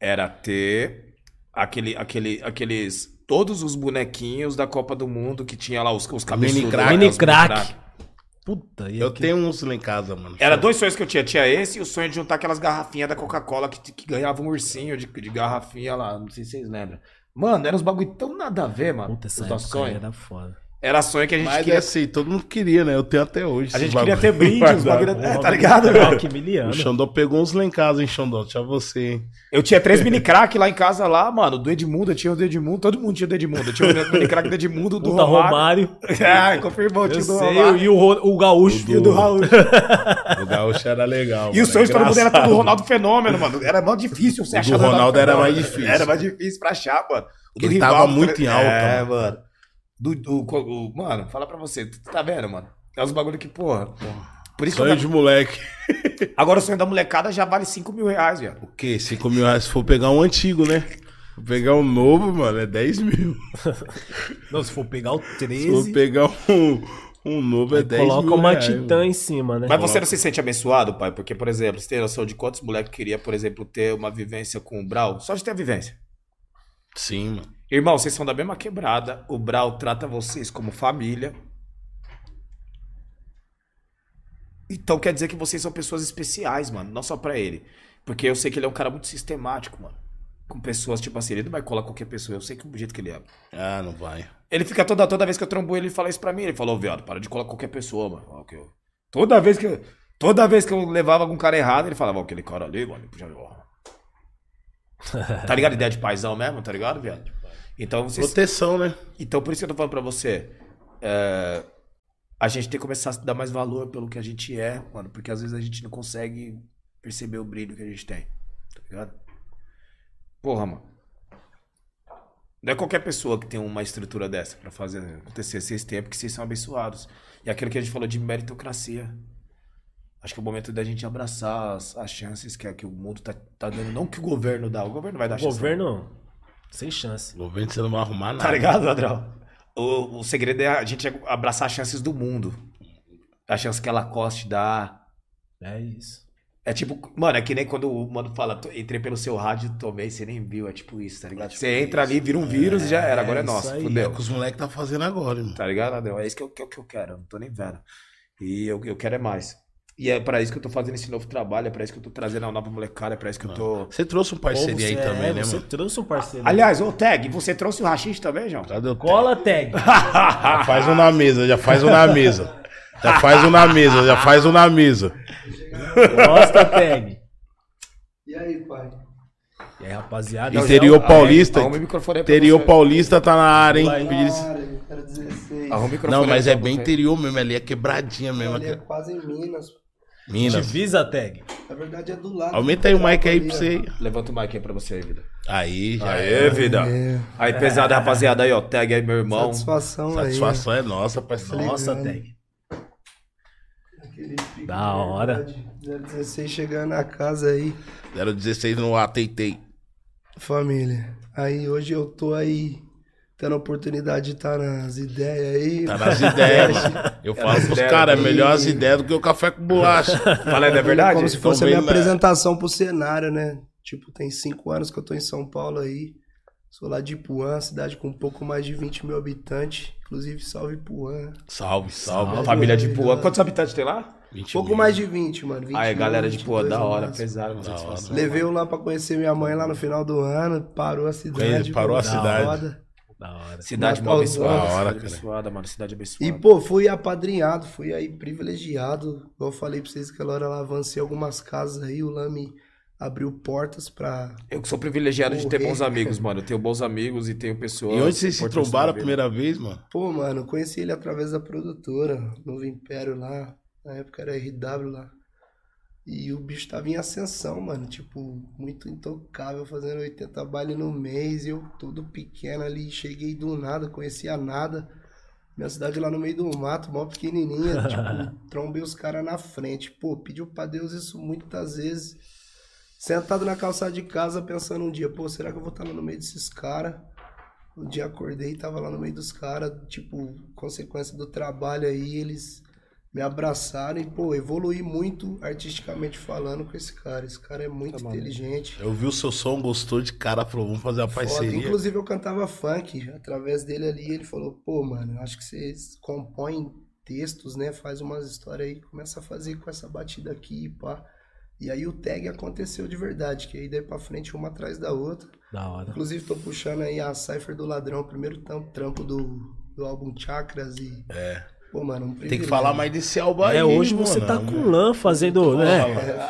era ter aquele, aquele, aqueles. Todos os bonequinhos da Copa do Mundo que tinha lá os, os cabeçudos. crack. lá, Mini crack. Puta, e Eu aqui- tenho uns lá em casa, mano. Era dois sonhos que eu tinha. Tinha esse e o sonho de juntar aquelas garrafinhas da Coca-Cola que, que ganhava um ursinho de, de garrafinha lá. Não sei se vocês lembram. Mano, eram uns bagulho tão nada a ver, mano. Puta, essa os nossos época sonhos. era foda. Era sonho que a gente Mas queria. é assim, todo mundo queria, né? Eu tenho até hoje. A gente queria ter brinde, os bagulho. É, tá ligado, velho? Que miliano. O Xandó pegou uns lá em casa, hein, Xandó? Tinha você, hein? Eu tinha três mini crack lá em casa lá, mano. Do Edmundo, eu tinha o do Edmundo, todo mundo tinha o do Edmundo. Eu tinha o mini crack do Edmundo, do Puta, Romário. Romário. Ah, confirmou, Eu tinha o do sei, Romário. e o, o gaúcho. E o do Raul. O Gaúcho era legal. E o mano, sonho de todo mundo era tudo Ronaldo Fenômeno, mano. Era mó difícil você O achar do Ronaldo era mais difícil. Era mais difícil pra achar, mano. O Ele tava muito também- em alta, É, mano. Mano. Do, do- o- mano, fala pra você. Tu tá vendo, mano? É uns bagulho que, porra. Por isso que Sonho de moleque. Agora o sonho da molecada já vale 5 mil reais, velho. O quê? 5 mil reais se for pegar um antigo, né? Se for pegar um novo, mano, é 10 mil. Não, se for pegar o Se for 13, pegar um, um novo, é 10 coloca mil uma reais, titã mano. em cima, né? Mas você não se sente abençoado, pai? Porque, por exemplo, você tem noção de quantos moleques queria, por exemplo, ter uma vivência com o Brau? Só de ter a vivência. Sim, mano. Irmão, vocês são da mesma quebrada. O Brau trata vocês como família. Então quer dizer que vocês são pessoas especiais, mano. Não só pra ele. Porque eu sei que ele é um cara muito sistemático, mano. Com pessoas, tipo assim, ele não vai colar qualquer pessoa. Eu sei que do jeito que ele é. Ah, não vai. Ele fica toda, toda vez que eu trombo ele, ele fala isso pra mim. Ele falou, viado, para de colar qualquer pessoa, mano. Toda vez que eu, toda vez que eu levava algum cara errado, ele falava, ó, aquele cara ali, mano. já- ó." tá ligado? Ideia de paizão mesmo, tá ligado, viado? Então vocês. Proteção, né? Então, por isso que eu tô falando pra você. é, a gente tem que começar a dar mais valor pelo que a gente é, mano. Porque às vezes a gente não consegue perceber o brilho que a gente tem. Tá ligado? Porra, mano. Não é qualquer pessoa que tem uma estrutura dessa pra fazer acontecer. Vocês têm, é porque vocês são abençoados. E aquilo que a gente falou de meritocracia. Acho que é o momento da gente abraçar as, as chances que, que o mundo tá, tá dando. Não que o governo dá. O governo vai dar O chance. governo, sem chance. O governo você não vai arrumar nada. Tá ligado, Ladrão? O, o segredo é a gente abraçar as chances do mundo. A chance que a Lacoste dá. É isso. É tipo, mano, é que nem quando o mano fala, "Tô- entrei pelo seu rádio, tomei, você nem viu. É tipo isso, tá ligado? Você entra ali, vira um vírus e já era, agora é isso nosso. aí. É Fudeu. o que os moleques tá fazendo agora, irmão. Tá ligado, Ladrão? É isso que eu, que, que eu quero, eu não tô nem vendo. E eu, eu quero é mais. E é pra isso que eu tô fazendo esse novo trabalho, é pra isso que eu tô trazendo a nova molecada, é pra isso que eu tô. Você trouxe um parceria aí Pô, você- também, é, né, Você mano? trouxe um parceiro. Aliás, ô Tag, você trouxe o Rachis também, João? Cadê o Cola tag. Já faz um na mesa, já faz um na mesa. Já faz um na mesa, já faz um na mesa. Gosta tag. E aí, pai? E aí, rapaziada. Interior Arrume- Paulista. Arrume microfone aí Interior você. Paulista tá na área, hein? Pula aí. Pedir- Cara, eu quero 16. Arrume o microfone Não, mas é bem interior mesmo, ali é quebradinha mesmo. Ali é quase em Minas. Minas. Divisa tag. Na verdade é do lado. Aumenta aí o mic aí pra você. Levanta o mic aí pra você aí, vida. Aí, já Aê, é. vida. Aí, pesada, rapaziada, aí, ó. Tag aí, meu irmão. Satisfação, Satisfação é nossa, parceiro. Nossa, tag. aí. Da hora. verdade. 016 chegando na casa aí. 016 no ATT. Família. Aí hoje eu tô aí tendo a oportunidade de estar nas ideias aí. Tá nas ideias. Eu falo nas pros caras, é melhor as ideias do que o café com bolacha. Fala é verdade? Como se fosse a minha na- apresentação pro cenário, né? Tipo, tem cinco anos que eu tô em São Paulo aí. Sou lá de Ipuã, cidade com um pouco mais de 20 mil habitantes. Inclusive, salve Ipuã. Salve, salve. A família de Pua. Quantos habitantes tem lá? 20 Pouco mil. mais de 20, mano. 20 Aí, mil, galera de Pua, 22 da hora, pesado. Levei um lá pra conhecer minha mãe lá no final do ano. Parou a cidade. Ele parou a cidade. foda. Da hora. Cidade abençoada. Da hora, cidade cara. abençoada, mano. Cidade E, abençoada. pô, fui apadrinhado, fui aí privilegiado. Igual eu falei pra vocês aquela hora lá, avancei algumas casas aí, o Lame abriu portas pra. Eu que sou privilegiado de ter bons amigos, mano. Eu tenho bons amigos e tenho pessoas. E onde vocês se trombaram a primeira vez, mano? Pô, mano, eu conheci ele através da produtora, Novo Império lá. Na época era RW lá. E o bicho tava em ascensão, mano. Tipo, muito intocável, fazendo 80 baile no mês. E eu todo pequeno ali, cheguei do nada, conhecia nada. Minha cidade lá no meio do mato, mó pequenininha. tipo, trombei os caras na frente. Pô, pediu pra Deus isso muitas vezes. Sentado na calçada de casa, pensando um dia, pô, será que eu vou estar lá no meio desses caras? Um dia acordei e tava lá no meio dos caras, tipo, consequência do trabalho aí, eles me abraçaram e, pô, evoluí muito artisticamente falando com esse cara.Esse cara é muito Tá inteligente. Eu vi o seu som, gostou de cara, falou, vamos fazer uma Foda. parceria. Inclusive eu cantava funk, através dele ali, ele falou, pô, mano, acho que vocês compõem textos, né? Faz umas histórias aí, começa a fazer com essa batida aqui, pá. E aí o tag aconteceu de verdade, que aí daí pra frente uma atrás da outra. Da hora. Inclusive, tô puxando aí a Cypher do Ladrão, o primeiro trampo do, do álbum Chakras e. É. Pô, mano, um Tem que falar mais desse álbum aí. É, hoje mano. você tá com lã fazendo, né?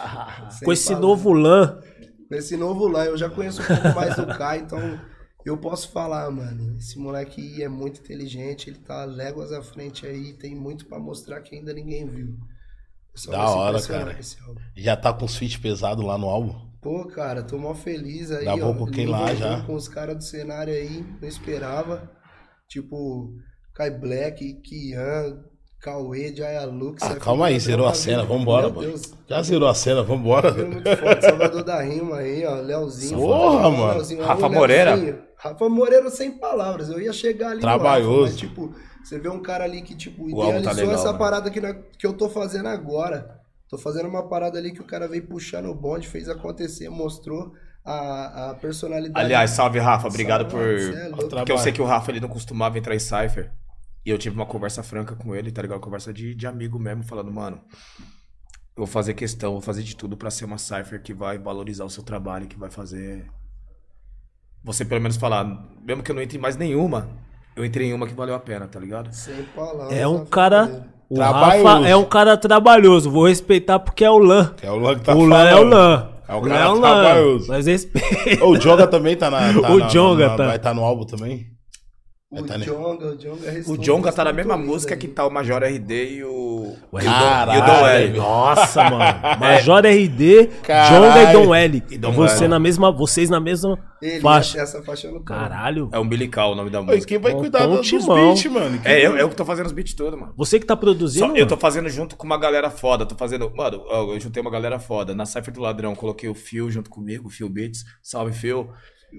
Sem Com esse falar. novo lã. Com esse novo lá, eu já conheço um pouco mais do Kai, então eu posso falar, mano. Esse moleque aí é muito inteligente, ele tá léguas à frente aí, tem muito pra mostrar que ainda ninguém viu. O Da hora, cara. com esse álbum. Já tá com os feat pesado lá no álbum? Pô, cara, tô mó feliz aí, Dá ó. bom com quem lá já. Com os caras do cenário aí, não esperava. Tipo, Kai Black, Kian, Cauê, Jaya Lux. Ah, calma aí, zerou a cena, vambora, Meu mano. Deus. Já zerou a cena, vambora. Tá muito forte, Salvador da Rima aí, ó, Leozinho. Porra, mano. Leozinho, Rafa ó, o Moreira? Leozinho. Rafa Moreira sem palavras, eu ia chegar ali Trabalhoso. Rafa, mas, tipo, você vê um cara ali que, tipo, tá idealizou legal, essa né? parada que, na- que eu tô fazendo agora. Tô fazendo uma parada ali que o cara veio puxando o bonde, fez acontecer, mostrou a, a personalidade. Aliás, salve, Rafa. Obrigado Salve, por. é. Porque eu sei que o Rafa ele não costumava entrar em Cypher. E eu tive uma conversa franca com ele, tá ligado? Conversa de, de amigo mesmo, falando, mano, Eu vou fazer questão, vou fazer de tudo pra ser uma cipher que vai valorizar o seu trabalho, que vai fazer. Você pelo menos falar, mesmo que eu não entre em mais nenhuma, eu entrei em uma que valeu a pena, tá ligado? Sem palavras. É um cara. dele. O Trabalhoso. Rafa é um cara trabalhoso. Vou respeitar porque é o Lan. É o Lan que tá o Lan é o falando. Lan. É o Lan cara Lan. trabalhoso. Mas respeita. O Jonga também tá na. Tá O na- Jonga na- tá. Vai estar no álbum também? O Vai tá ne- Jonga, o Jonga O Jonga tá na mesma música aí. que tá o Major RD e o. Caralho, e o Dom L. Nossa, mano. Major RD, Caralho. Jonga e Dom L. E Dom Você L. na mesma, vocês na mesma Ele, faixa. essa faixa eu não. Caralho. É umbilical o nome da música. quem vai cuidar dos beats, mano? Quem- É, eu, eu que tô fazendo os beats todos, mano. Você que tá produzindo? Só- eu tô fazendo junto com uma galera foda. Tô fazendo. Mano, eu juntei uma galera foda. Na Cypher do Ladrão, coloquei o Phil junto comigo, o Phil Beats. Salve, Phil.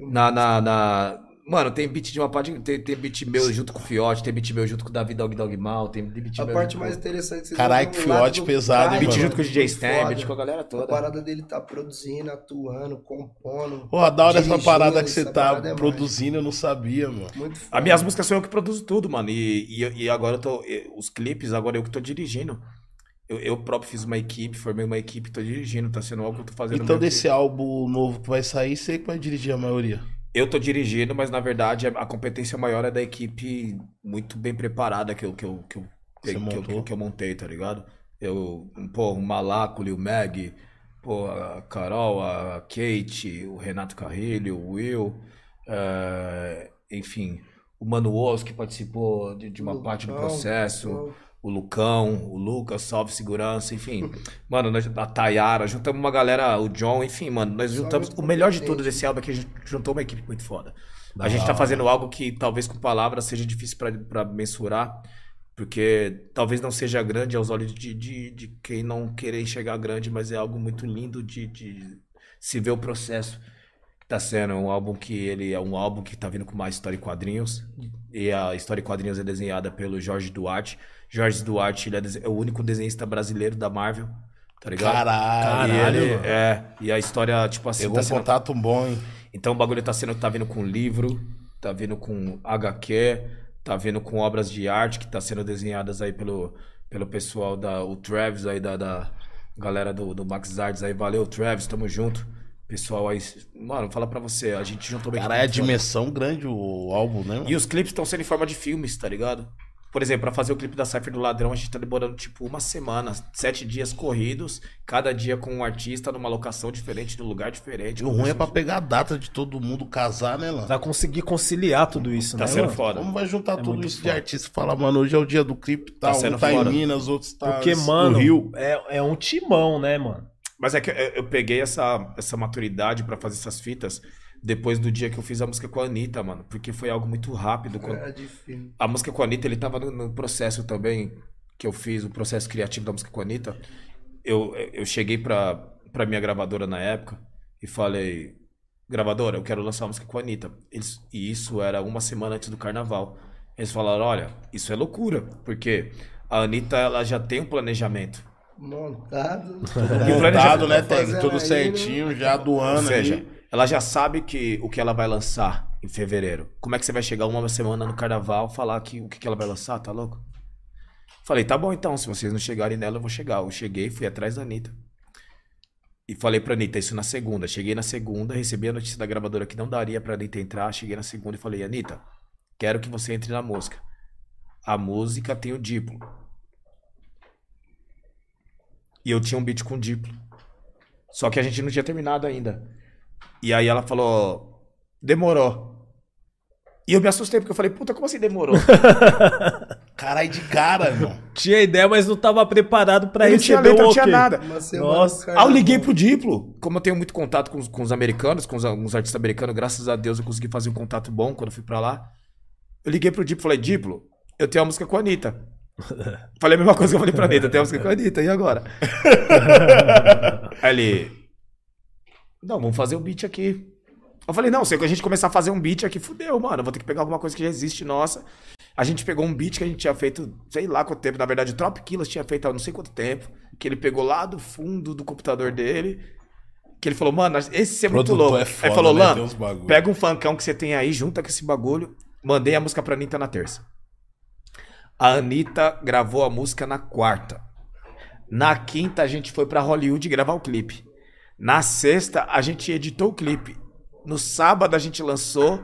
Na. na, na- Mano, tem beat de uma parte. Tem, tem beat meu junto com o Fiote, tem beat meu junto com o David Dog Dog Mal, tem beat A meu parte mais com- interessante que vocês Caralho, que fiote do pesado, cara, hein, Beat mano? junto com o DJ Stan, beat com a galera A toda. parada dele tá produzindo, atuando, compondo. Porra, da hora essa dirigindo, parada que você essa tá parada é produzindo, eu não sabia, mano. Muito foda. As minhas músicas sou eu que produzo tudo, mano. E, e, e agora eu tô. e- Os clipes, agora eu que tô dirigindo. Eu, eu próprio fiz uma equipe, formei uma equipe, tô dirigindo, tá sendo algo que eu tô fazendo. Então, desse álbum novo que vai sair, você que vai dirigir a maioria. Eu tô dirigindo, mas na verdade a competência maior é da equipe muito bem preparada que eu, que eu, que eu, Você que, eu, que eu montei, tá ligado? Eu, pô, o Malaco, o Mag, pô, a Carol, a Kate, o Renato Carrilho, o Will, eh, enfim, o Mano Osso que participou de, de uma parte do processo. O Lucão, o Lucas, Salve Segurança, enfim. Mano, nós, a Tayara, juntamos uma galera, o John, enfim, mano, nós juntamos. O melhor de tudo desse álbum é que a gente juntou uma equipe muito foda. A gente tá fazendo algo que talvez com palavras seja difícil pra- pra mensurar, porque talvez não seja grande aos olhos de, de, de quem não querer enxergar grande, mas é algo muito lindo de, de se ver o processo que tá sendo. É um álbum que ele é um álbum que tá vindo com mais história em quadrinhos. E a história em quadrinhos é desenhada pelo Jorge Duarte. Jorge Duarte ele é, é o único desenhista brasileiro da Marvel, tá ligado? Caralho. Caralho, ele- é, e a história, tipo assim, Pegou tá um sendo contato bom, hein? então o bagulho tá sendo, tá vindo com livro, tá vindo com HQ, tá vindo com obras de arte que tá sendo desenhadas aí pelo, pelo pessoal da o Travis aí da, da galera do, do Max Arts aí, valeu Travis, tamo junto. Pessoal aí, mano, fala pra você, a gente juntou bem Caralho, é dimensão grande o álbum, né? mano? E os clipes estão sendo em forma de filmes, tá ligado? Por exemplo, pra fazer o clipe da Cypher do Ladrão, a gente tá demorando tipo uma semana, sete dias corridos, cada dia com um artista numa locação diferente, num lugar diferente. E o ruim é pra pegar a data de todo mundo casar, né, Lan? Pra conseguir conciliar tudo isso, Tá né? sendo mano? foda. Como vai juntar tudo muito isso de foda. artista? Fala, mano, hoje é o dia do clipe, tá, Tá sendo um tá foda. em Minas, outros tá Porque, no mano, Rio. é, é um timão, né, mano? Mas é que eu, peguei essa, essa maturidade pra fazer essas fitas depois do dia que eu fiz a música com a Anitta, mano. Porque foi algo muito rápido. Quando... Era difícil. A música com a Anitta, ele tava no, no processo também que eu fiz, o processo criativo da música com a Anitta. Eu, eu cheguei pra, pra minha gravadora na época e falei, gravadora, eu quero lançar uma música com a Anitta. Eles, e isso era uma semana antes do carnaval. Eles falaram, olha, isso é loucura, porque a Anitta, ela já tem um planejamento. Montado. E o Montado, planejamento né, fazendo Tudo aí, certinho, já do Ou ano seja, aí. Ela já sabe que o que ela vai lançar em fevereiro. Como é que você vai chegar uma semana no carnaval falar que o que, que ela vai lançar? Tá louco? Falei, tá bom então, se vocês não chegarem nela, eu vou chegar. Eu cheguei, fui atrás da Anitta. E falei pra Anitta isso na segunda. Cheguei na segunda, recebi a notícia da gravadora que não daria pra Anitta entrar. Cheguei na segunda e falei, Anitta, quero que você entre na música. A música tem o Diplo. E eu tinha um beat com o Diplo. Só que a gente não tinha terminado ainda. E aí ela falou, demorou. E eu me assustei, porque eu falei, puta, como assim demorou? Caralho, de cara, irmão. Tinha ideia, mas não tava preparado pra Eu não tinha letra, não tinha ok. nada. Nossa. no Aí eu liguei pro Diplo. Como eu tenho muito contato com os, com os americanos, com os, alguns artistas americanos, graças a Deus eu consegui fazer um contato bom quando eu fui pra lá. Eu liguei pro Diplo e falei, Diplo, eu tenho uma música com a Anitta. falei a mesma coisa que eu falei pra Anitta, eu tenho uma música com a Anitta, e agora? Aí ele, não, vamos fazer um beat aqui. Eu falei, não, se a gente começar a fazer um beat aqui, fudeu, mano. Eu vou ter que pegar alguma coisa que já existe nossa. A gente pegou um beat que a gente tinha feito, sei lá quanto tempo. Na verdade, o Trop Killers tinha feito há não sei quanto tempo. Que ele pegou lá do fundo do computador dele. Que ele falou, mano, esse é muito Produtor louco. é foda, aí falou, né? Lan, Tem uns bagulho." pega um funkão que você tem aí, junta com esse bagulho. Mandei a música pra Anitta na terça. A Anitta gravou a música na quarta. Na quinta, a gente foi pra Hollywood gravar o clipe. Na sexta, a gente editou o clipe. No sábado, a gente lançou.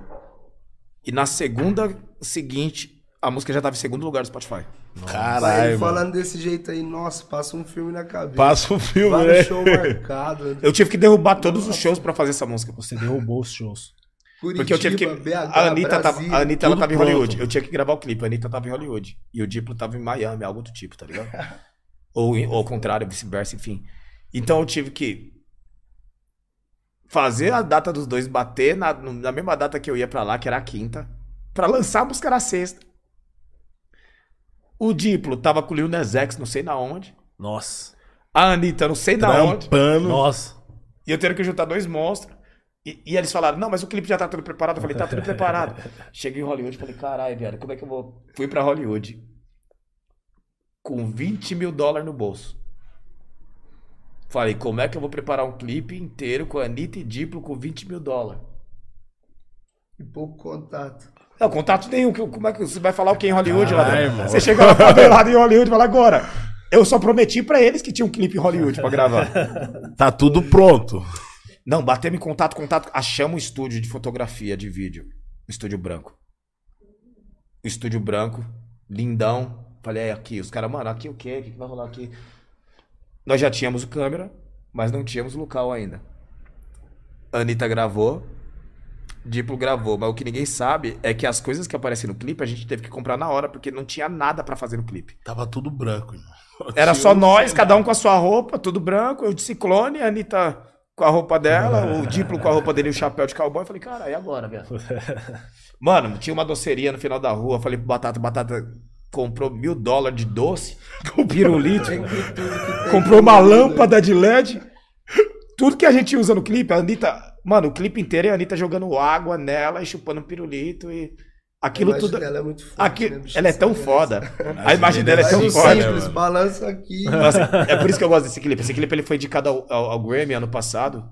E na segunda seguinte, a música já tava em segundo lugar do Spotify. Caralho, falando desse jeito aí, nossa, passa um filme na cabeça. Passa um filme, Vários né? show marcado. Eu tive que derrubar todos os shows pra fazer essa música. Você derrubou os shows. Porque eu tive que. BH, a Anitta, tava, a Anitta ela tava em pronto. Hollywood. Eu tinha que gravar o clipe. A Anitta tava em Hollywood. E o Diplo tava em Miami, algo do tipo, tá ligado? ou, ou ao contrário, vice-versa, enfim. Então eu tive que fazer a data dos dois bater na, na mesma data que eu ia pra lá, que era a quinta, pra lançar a música na sexta. O Diplo tava com o Lil Nas X, não sei na onde. Nossa. A Anitta, não sei na onde. Trampando. Nossa. E eu tendo que juntar dois monstros. E, e eles falaram, não, mas o clipe já tá tudo preparado. Eu falei, tá tudo preparado. Cheguei em Hollywood e falei, caralho, velho, como é que eu vou. Fui pra Hollywood com 20 mil dólares no bolso. Falei, como é que eu vou preparar um clipe inteiro com a Anitta e Diplo com 20 mil dólares? E pouco contato. Não, contato nenhum. que- Como é que você vai falar o que em Hollywood, lá dentro? mano. Você chega lá favelado em Hollywood e fala, agora. Eu só prometi pra eles que tinha um clipe em Hollywood pra gravar. Tá tudo pronto. Não, batemos em contato, contato. Achamos um estúdio de fotografia, de vídeo. Um estúdio branco. O estúdio branco, lindão. Falei, é aqui. Os caras, mano, aqui o quê? O que vai rolar aqui? Nós já tínhamos o câmera, mas não tínhamos o local ainda. A Anitta gravou. Diplo gravou, mas o que ninguém sabe é que as coisas que aparecem no clipe a gente teve que comprar na hora, porque não tinha nada pra fazer no clipe. Tava tudo branco, irmão. Era só nós, cada um com a sua roupa, tudo branco, eu de ciclone, a Anitta com a roupa dela, o Diplo com a roupa dele e o chapéu de cowboy. Eu falei, cara, e agora, velho? Mano, tinha uma doceria no final da rua, falei pro Batata, Batata comprou mil dólares de doce, com pirulito, comprou uma lâmpada de LED. Tudo que a gente usa no clipe, a Anitta. Mano, o clipe inteiro é a Anitta jogando água nela e chupando um pirulito e. A Aquilo imagem tudo. dela é muito forte, Aqui, né, ela é tão foda. criança. A imagem dela é tão Imagem foda. simples, balança aqui. Nossa, é por isso que eu gosto desse clipe. Esse clipe ele foi indicado ao, ao- ao Grammy ano passado.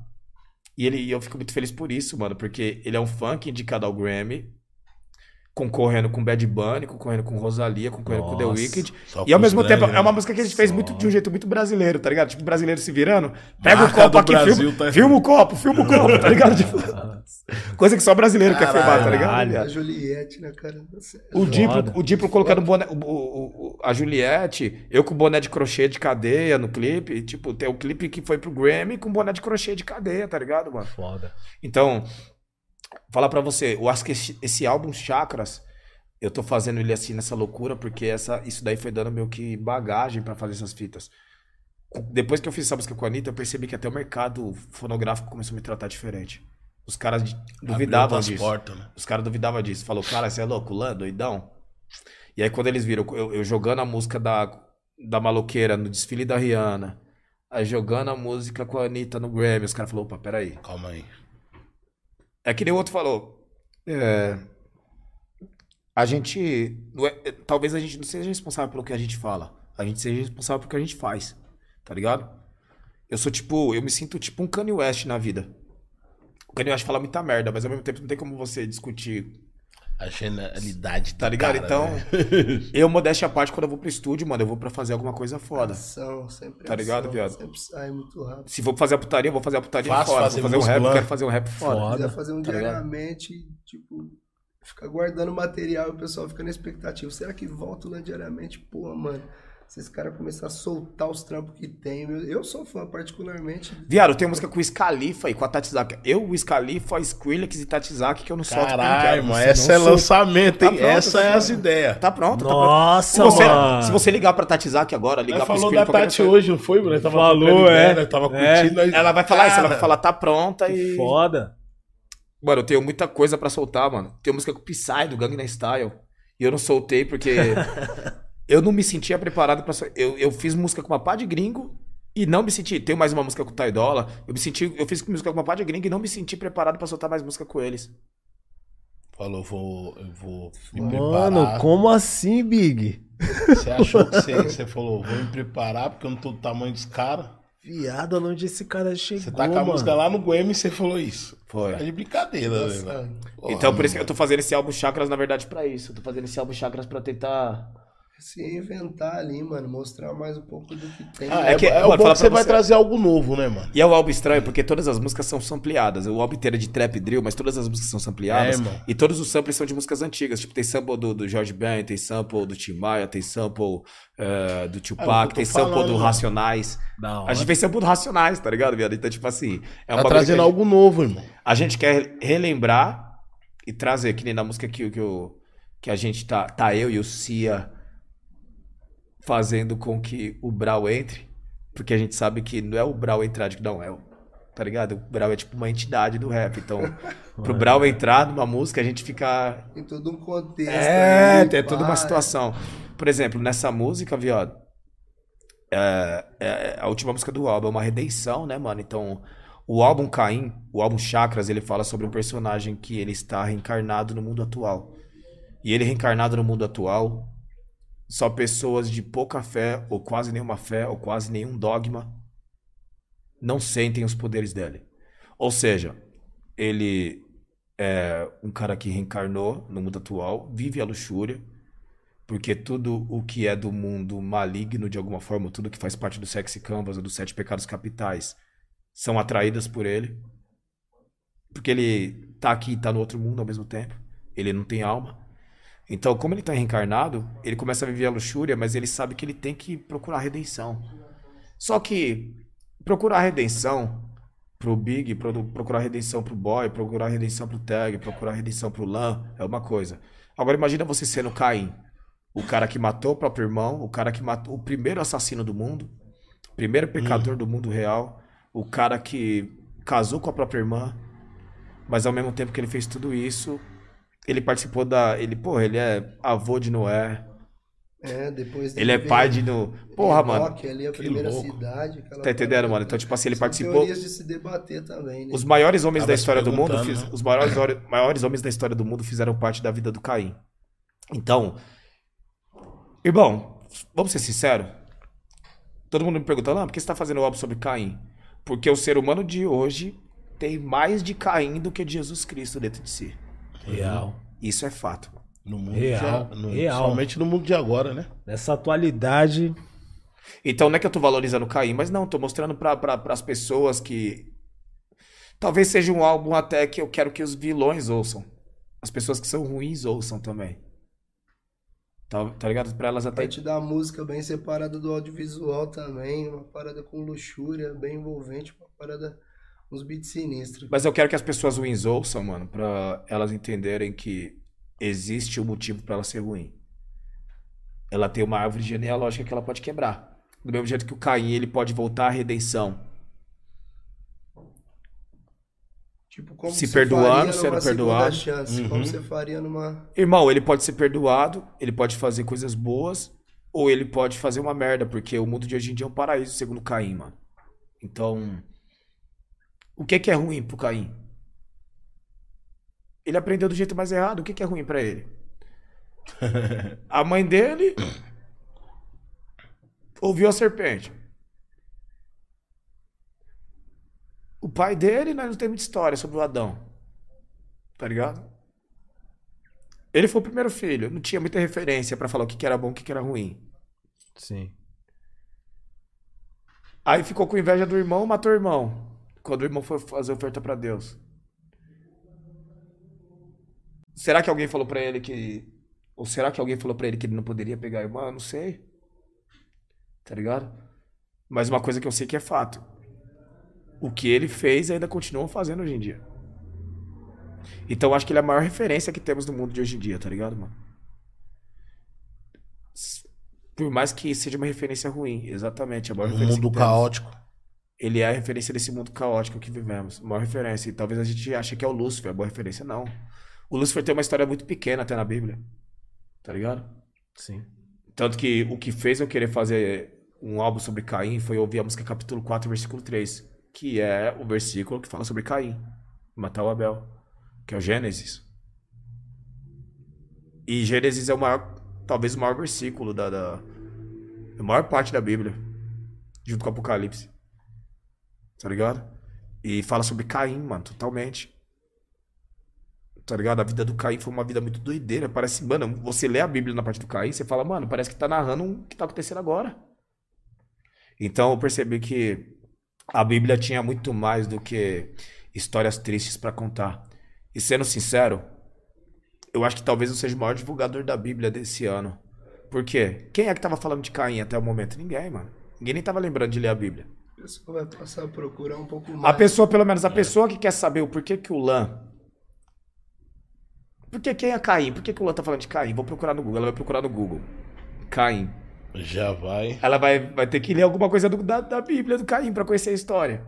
E ele, e eu fico muito feliz por isso, mano. Porque ele é um funk indicado ao Grammy. Concorrendo com Bad Bunny, concorrendo com Rosalia, concorrendo com The Nossa, Wicked. E ao mesmo tempo, grandes, é uma né? música que a gente fez Só. muito de um jeito muito brasileiro, tá ligado? Tipo, brasileiro se virando. Pega o Marca copo do aqui, Brasil, filma, tá- filma o copo, filma o copo, tá ligado? Tipo, coisa que só brasileiro quer filmar, tá ligado? Caralho. A Juliette, né, cara? O Diplo, o Diplo colocando o boné, o- o- o- a Juliette, eu com boné de crochê de cadeia no clipe. e, Tipo, tem o clipe que foi pro Grammy com boné de crochê de cadeia, tá ligado, mano? Foda. Então, falar pra você, eu acho que esse, esse álbum Chakras, eu tô fazendo ele assim nessa loucura, porque essa, isso daí foi dando meio que bagagem pra fazer essas fitas. Depois que eu fiz essa música com a Anitta, eu percebi que até o mercado fonográfico começou a me tratar diferente. Os caras duvidavam disso. portas, né? Os caras duvidavam disso. Falou, cara, você é louco, lã, doidão? E aí, quando eles viram eu, eu jogando a música da, da maloqueira no desfile da Rihanna, aí jogando a música com a Anitta no Grammy, os caras falaram, opa, peraí. Calma aí. É que nem o outro falou. é, a gente. é- é, talvez a gente não seja responsável pelo que a gente fala. A gente seja responsável pelo que a gente faz. Tá ligado? Eu sou tipo. Eu me sinto tipo um Kanye West na vida. O Kanye West fala muita merda, mas ao mesmo tempo não tem como você discutir A genialidade Tá ligado? cara, então, né? eu, modéstia à parte, quando eu vou pro estúdio, mano, eu vou pra fazer alguma coisa foda. Ação, sempre Tá ligado, viado? Sempre sai muito rápido. Se for fazer a putaria, eu vou fazer a putaria Fácil foda. fazer Vou fazer um rap, quero fazer um rap foda. Foda. Quiser fazer um tá ligado? diariamente, tipo, ficar guardando material e o pessoal fica na expectativa. Será que volta lá diariamente? Pô, mano, se esse cara começar a soltar os trampos que tem, meu- eu sou fã particularmente. Viado, tem música com o Scalifa e com a Tatizaki. Eu, o Scalifa, a Skrillex e Tatizaki que eu não solto Caralho, mano, essa é lançamento, hein? Tá pronto, essa é as ideias. Tá pronto, tá pronto. Nossa, Se você, mano. se você ligar pra Tatizaki agora, ligar Nós pro falou Skrillex... da qualquer Tati hoje, não foi, Bruno? Tava Falou, é. Tava É. curtindo. nós- Ela vai falar isso, ela vai Cara, falar, tá pronta Que e... foda. Mano, eu tenho muita coisa pra soltar, mano. Tem música com o Psy, do Gangnam Style. E eu não soltei porque eu não me sentia preparado pra... sol- Eu, eu fiz música com uma pá de gringo e não me senti... Tenho mais uma música com o Ty Dolla. Eu me senti... Eu fiz música com uma pá de gringo e não me senti preparado pra soltar mais música com eles. Falou, vou, eu vou me Mano, preparar. como assim, Big? Você achou que você, você falou, vou me preparar porque eu não tô do tamanho dos caras. Viado, onde esse cara chegou, Você tá com a mano? música lá no Grammy e você falou isso. Foi. Tá de brincadeira, Nossa, velho. Porra, então, por isso que eu mano. tô fazendo esse álbum Chakras, na verdade, pra isso. Eu tô fazendo esse álbum Chakras pra tentar se reinventar ali, mano. Mostrar mais um pouco do que tem. Ah, É é, que- é mano, o que você vai você- trazer algo novo, né, mano? E é um álbum estranho, porque todas as músicas são sampleadas. O álbum inteiro é de trap e drill, mas todas as músicas são sampleadas. É, irmão. e todos os samples são de músicas antigas. Tipo, tem sample do, do George Ben, tem sample do Tim Maia, tem sample eh, do É o Tupac, tem sample falando, do mano. Racionais. Da A gente fez sample do Racionais, tá ligado, viado? Então, tipo assim... É Tá trazendo gente- algo novo, irmão. A gente quer relembrar e trazer, que nem na música que, que, eu- que a gente tá, tá eu e o Cia fazendo com que o Brau entre, porque a gente sabe que não é o Brau entrar, de- não é o, tá ligado? O Brau é tipo uma entidade do rap, então pro Brau entrar numa música a gente fica Tem todo um contexto. é, ali, tem toda uma situação. Por exemplo, nessa música, viado, é, é a última música do álbum é uma redenção, né, mano? Então, o álbum Caim, o álbum Chakras, ele fala sobre um personagem que ele está reencarnado no mundo atual. E ele reencarnado no mundo atual, só pessoas de pouca fé, ou quase nenhuma fé, ou quase nenhum dogma, não sentem os poderes dele. Ou seja, ele é um cara que reencarnou no mundo atual, vive a luxúria, porque tudo o que é do mundo maligno, de alguma forma, tudo que faz parte do sexy canvas ou dos sete pecados capitais, são atraídas por ele. Porque ele tá aqui e tá no outro mundo ao mesmo tempo. Ele não tem alma. Então, como ele tá reencarnado, ele começa a viver a luxúria, mas ele sabe que ele tem que procurar redenção. Só que procurar redenção pro Big, pro- procurar redenção pro Boy, procurar redenção pro Tag, procurar redenção pro Lan, é uma coisa. Agora imagina você sendo Caim, o cara que matou o próprio irmão, o cara que matou o primeiro assassino do mundo, o primeiro pecador do mundo real, o cara que casou com a própria irmã, mas ao mesmo tempo que ele fez tudo isso, ele participou da, ele, porra, ele é avô de Noé, É, depois ele é pai de no, porra, mano. Enoque ali, a primeira louco. cidade. Tá entendendo, mano? Então, tipo assim, ele São participou de se debater também, né? Os maiores homens Tava da história do mundo, perguntando, fiz- né? os maiores, maiores homens da história do mundo fizeram parte da vida do Caim. Então, irmão, vamos ser sinceros. Todo mundo me pergunta, ah, por que você tá fazendo álbum sobre Caim? Porque o ser humano de hoje tem mais de Caim do que de Jesus Cristo dentro de si. Real. Isso é fato. No mundo Real, de, no, real. Somente no mundo de agora, né? Nessa atualidade. Então não é que eu tô valorizando o Caim, mas não, tô mostrando pra, pra, pras pessoas que. Talvez seja um álbum até que eu quero que os vilões ouçam. As pessoas que são ruins ouçam também. Tá, tá ligado? Pra elas até. Parte da música bem separada do audiovisual também, uma parada com luxúria, bem envolvente, uma parada, uns beats sinistros. Mas eu quero que as pessoas ruins ouçam, mano, pra elas entenderem que existe um motivo pra ela ser ruim. Ela tem uma árvore genealógica que ela pode quebrar. Do mesmo jeito que o Caim, ele pode voltar à redenção. Tipo, como Se perdoando, sendo perdoado. chance, Uhum. como você faria numa... Irmão, ele pode ser perdoado, ele pode fazer coisas boas, ou ele pode fazer uma merda, porque o mundo de hoje em dia é um paraíso, segundo Caim, mano. Então, o que que é ruim pro Caim? Ele aprendeu do jeito mais errado, o que que é ruim pra ele? A mãe dele ouviu a serpente. O pai dele, nós não tem muita história sobre o Adão. Tá ligado? Ele foi o primeiro filho, não tinha muita referência pra falar o que que era bom e o que que era ruim. Sim. Aí ficou com inveja do irmão, matou o irmão. Quando o irmão foi fazer oferta pra Deus. Será que alguém falou pra ele que ou será que alguém falou pra ele que ele não poderia pegar a irmã? Eu não sei. Tá ligado? Mas uma coisa que eu sei que é fato. O que ele fez ainda continua fazendo hoje em dia. Então eu acho que ele é a maior referência que temos no mundo de hoje em dia, tá ligado, mano? Por mais que seja uma referência ruim, exatamente. A maior Um referência mundo caótico. Ele é a referência desse mundo caótico que vivemos. Maior referência. E talvez a gente ache que é o Lúcifer, a boa referência. Não. O Lúcifer tem uma história muito pequena até na Bíblia. Tá ligado? Sim. Tanto que o que fez eu querer fazer um álbum sobre Caim foi ouvir a música capítulo 4, versículo 3. Que é o versículo que fala sobre Caim. Matar o Abel. Que é o Gênesis. E Gênesis é o maior, talvez o maior versículo da, da a maior parte da Bíblia. Junto com o Apocalipse. Tá ligado? E fala sobre Caim, mano, totalmente. tá ligado? A vida do Caim foi uma vida muito doideira. Parece, mano, você lê a Bíblia na parte do Caim, você fala, mano, parece que tá narrando o que tá acontecendo agora. Então eu percebi que a Bíblia tinha muito mais do que histórias tristes pra contar. E sendo sincero, eu acho que talvez eu seja o maior divulgador da Bíblia desse ano. Por quê? Quem é que tava falando de Caim até o momento? Ninguém, mano. Ninguém nem tava lembrando de ler a Bíblia. A pessoa vai passar a procurar um pouco mais. A pessoa, pelo menos a pessoa que quer saber o porquê que o Lã. Por que quem é Caim? Por que, que o Lã tá falando de Caim? Vou procurar no Google. Ela vai procurar no Google. Caim. Já vai. Ela vai, vai ter que ler alguma coisa do- da, da Bíblia do Caim pra conhecer a história.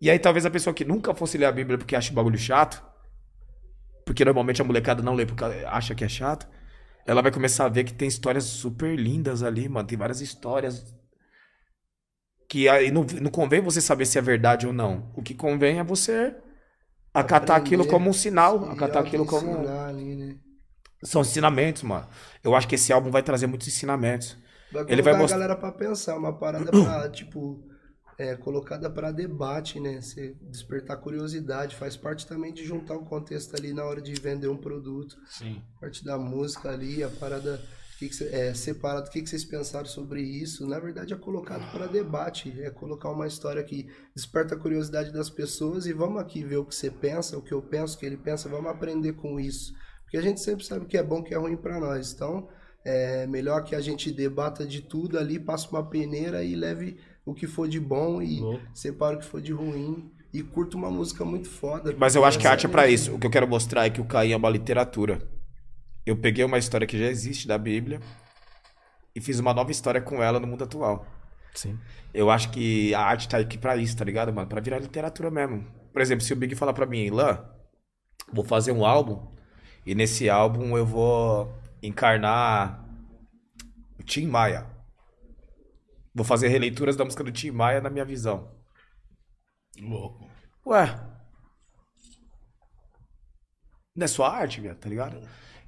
E aí talvez a pessoa que nunca fosse ler a Bíblia porque acha o bagulho chato, porque normalmente a molecada não lê porque acha que é chato, ela vai começar a ver que tem histórias super lindas ali, mano. Tem várias histórias que aí não, não convém você saber se é verdade ou não. O que convém é você acatar Aprender, aquilo como um sinal, acatar aquilo como ali, né? são ensinamentos, mano. Eu acho que esse álbum vai trazer muitos ensinamentos. Vai Ele vai mostrar- a galera pra pensar, uma parada pra, tipo, é, colocada pra debate, né? Você despertar curiosidade, faz parte também de juntar o contexto ali na hora de vender um produto. Sim. parte da música ali, a parada que que cê- é, separado, o que, que vocês pensaram sobre isso? Na verdade, é colocado para debate, é colocar uma história que desperta a curiosidade das pessoas e vamos aqui ver o que você pensa, o que eu penso, o que ele pensa, vamos aprender com isso. Porque a gente sempre sabe o que é bom, o que é ruim para nós. Então, é melhor que a gente debata de tudo ali, passe uma peneira e leve o que for de bom e Louco. separa o que for de ruim. E curta uma música muito foda. Mas eu acho que a arte é pra Essa isso. O que eu quero mostrar é que o Caim é uma literatura. Eu peguei uma história que já existe da Bíblia e fiz uma nova história com ela no mundo atual. Sim. Eu acho que a arte tá aqui pra isso, tá ligado, mano? Pra virar literatura mesmo. Por exemplo, se o Big falar pra mim, Lan, vou fazer um álbum e nesse álbum eu vou encarnar o Tim Maia. Vou fazer releituras da música do Tim Maia na minha visão. Louco. Ué. Não é sua arte, velho, tá ligado?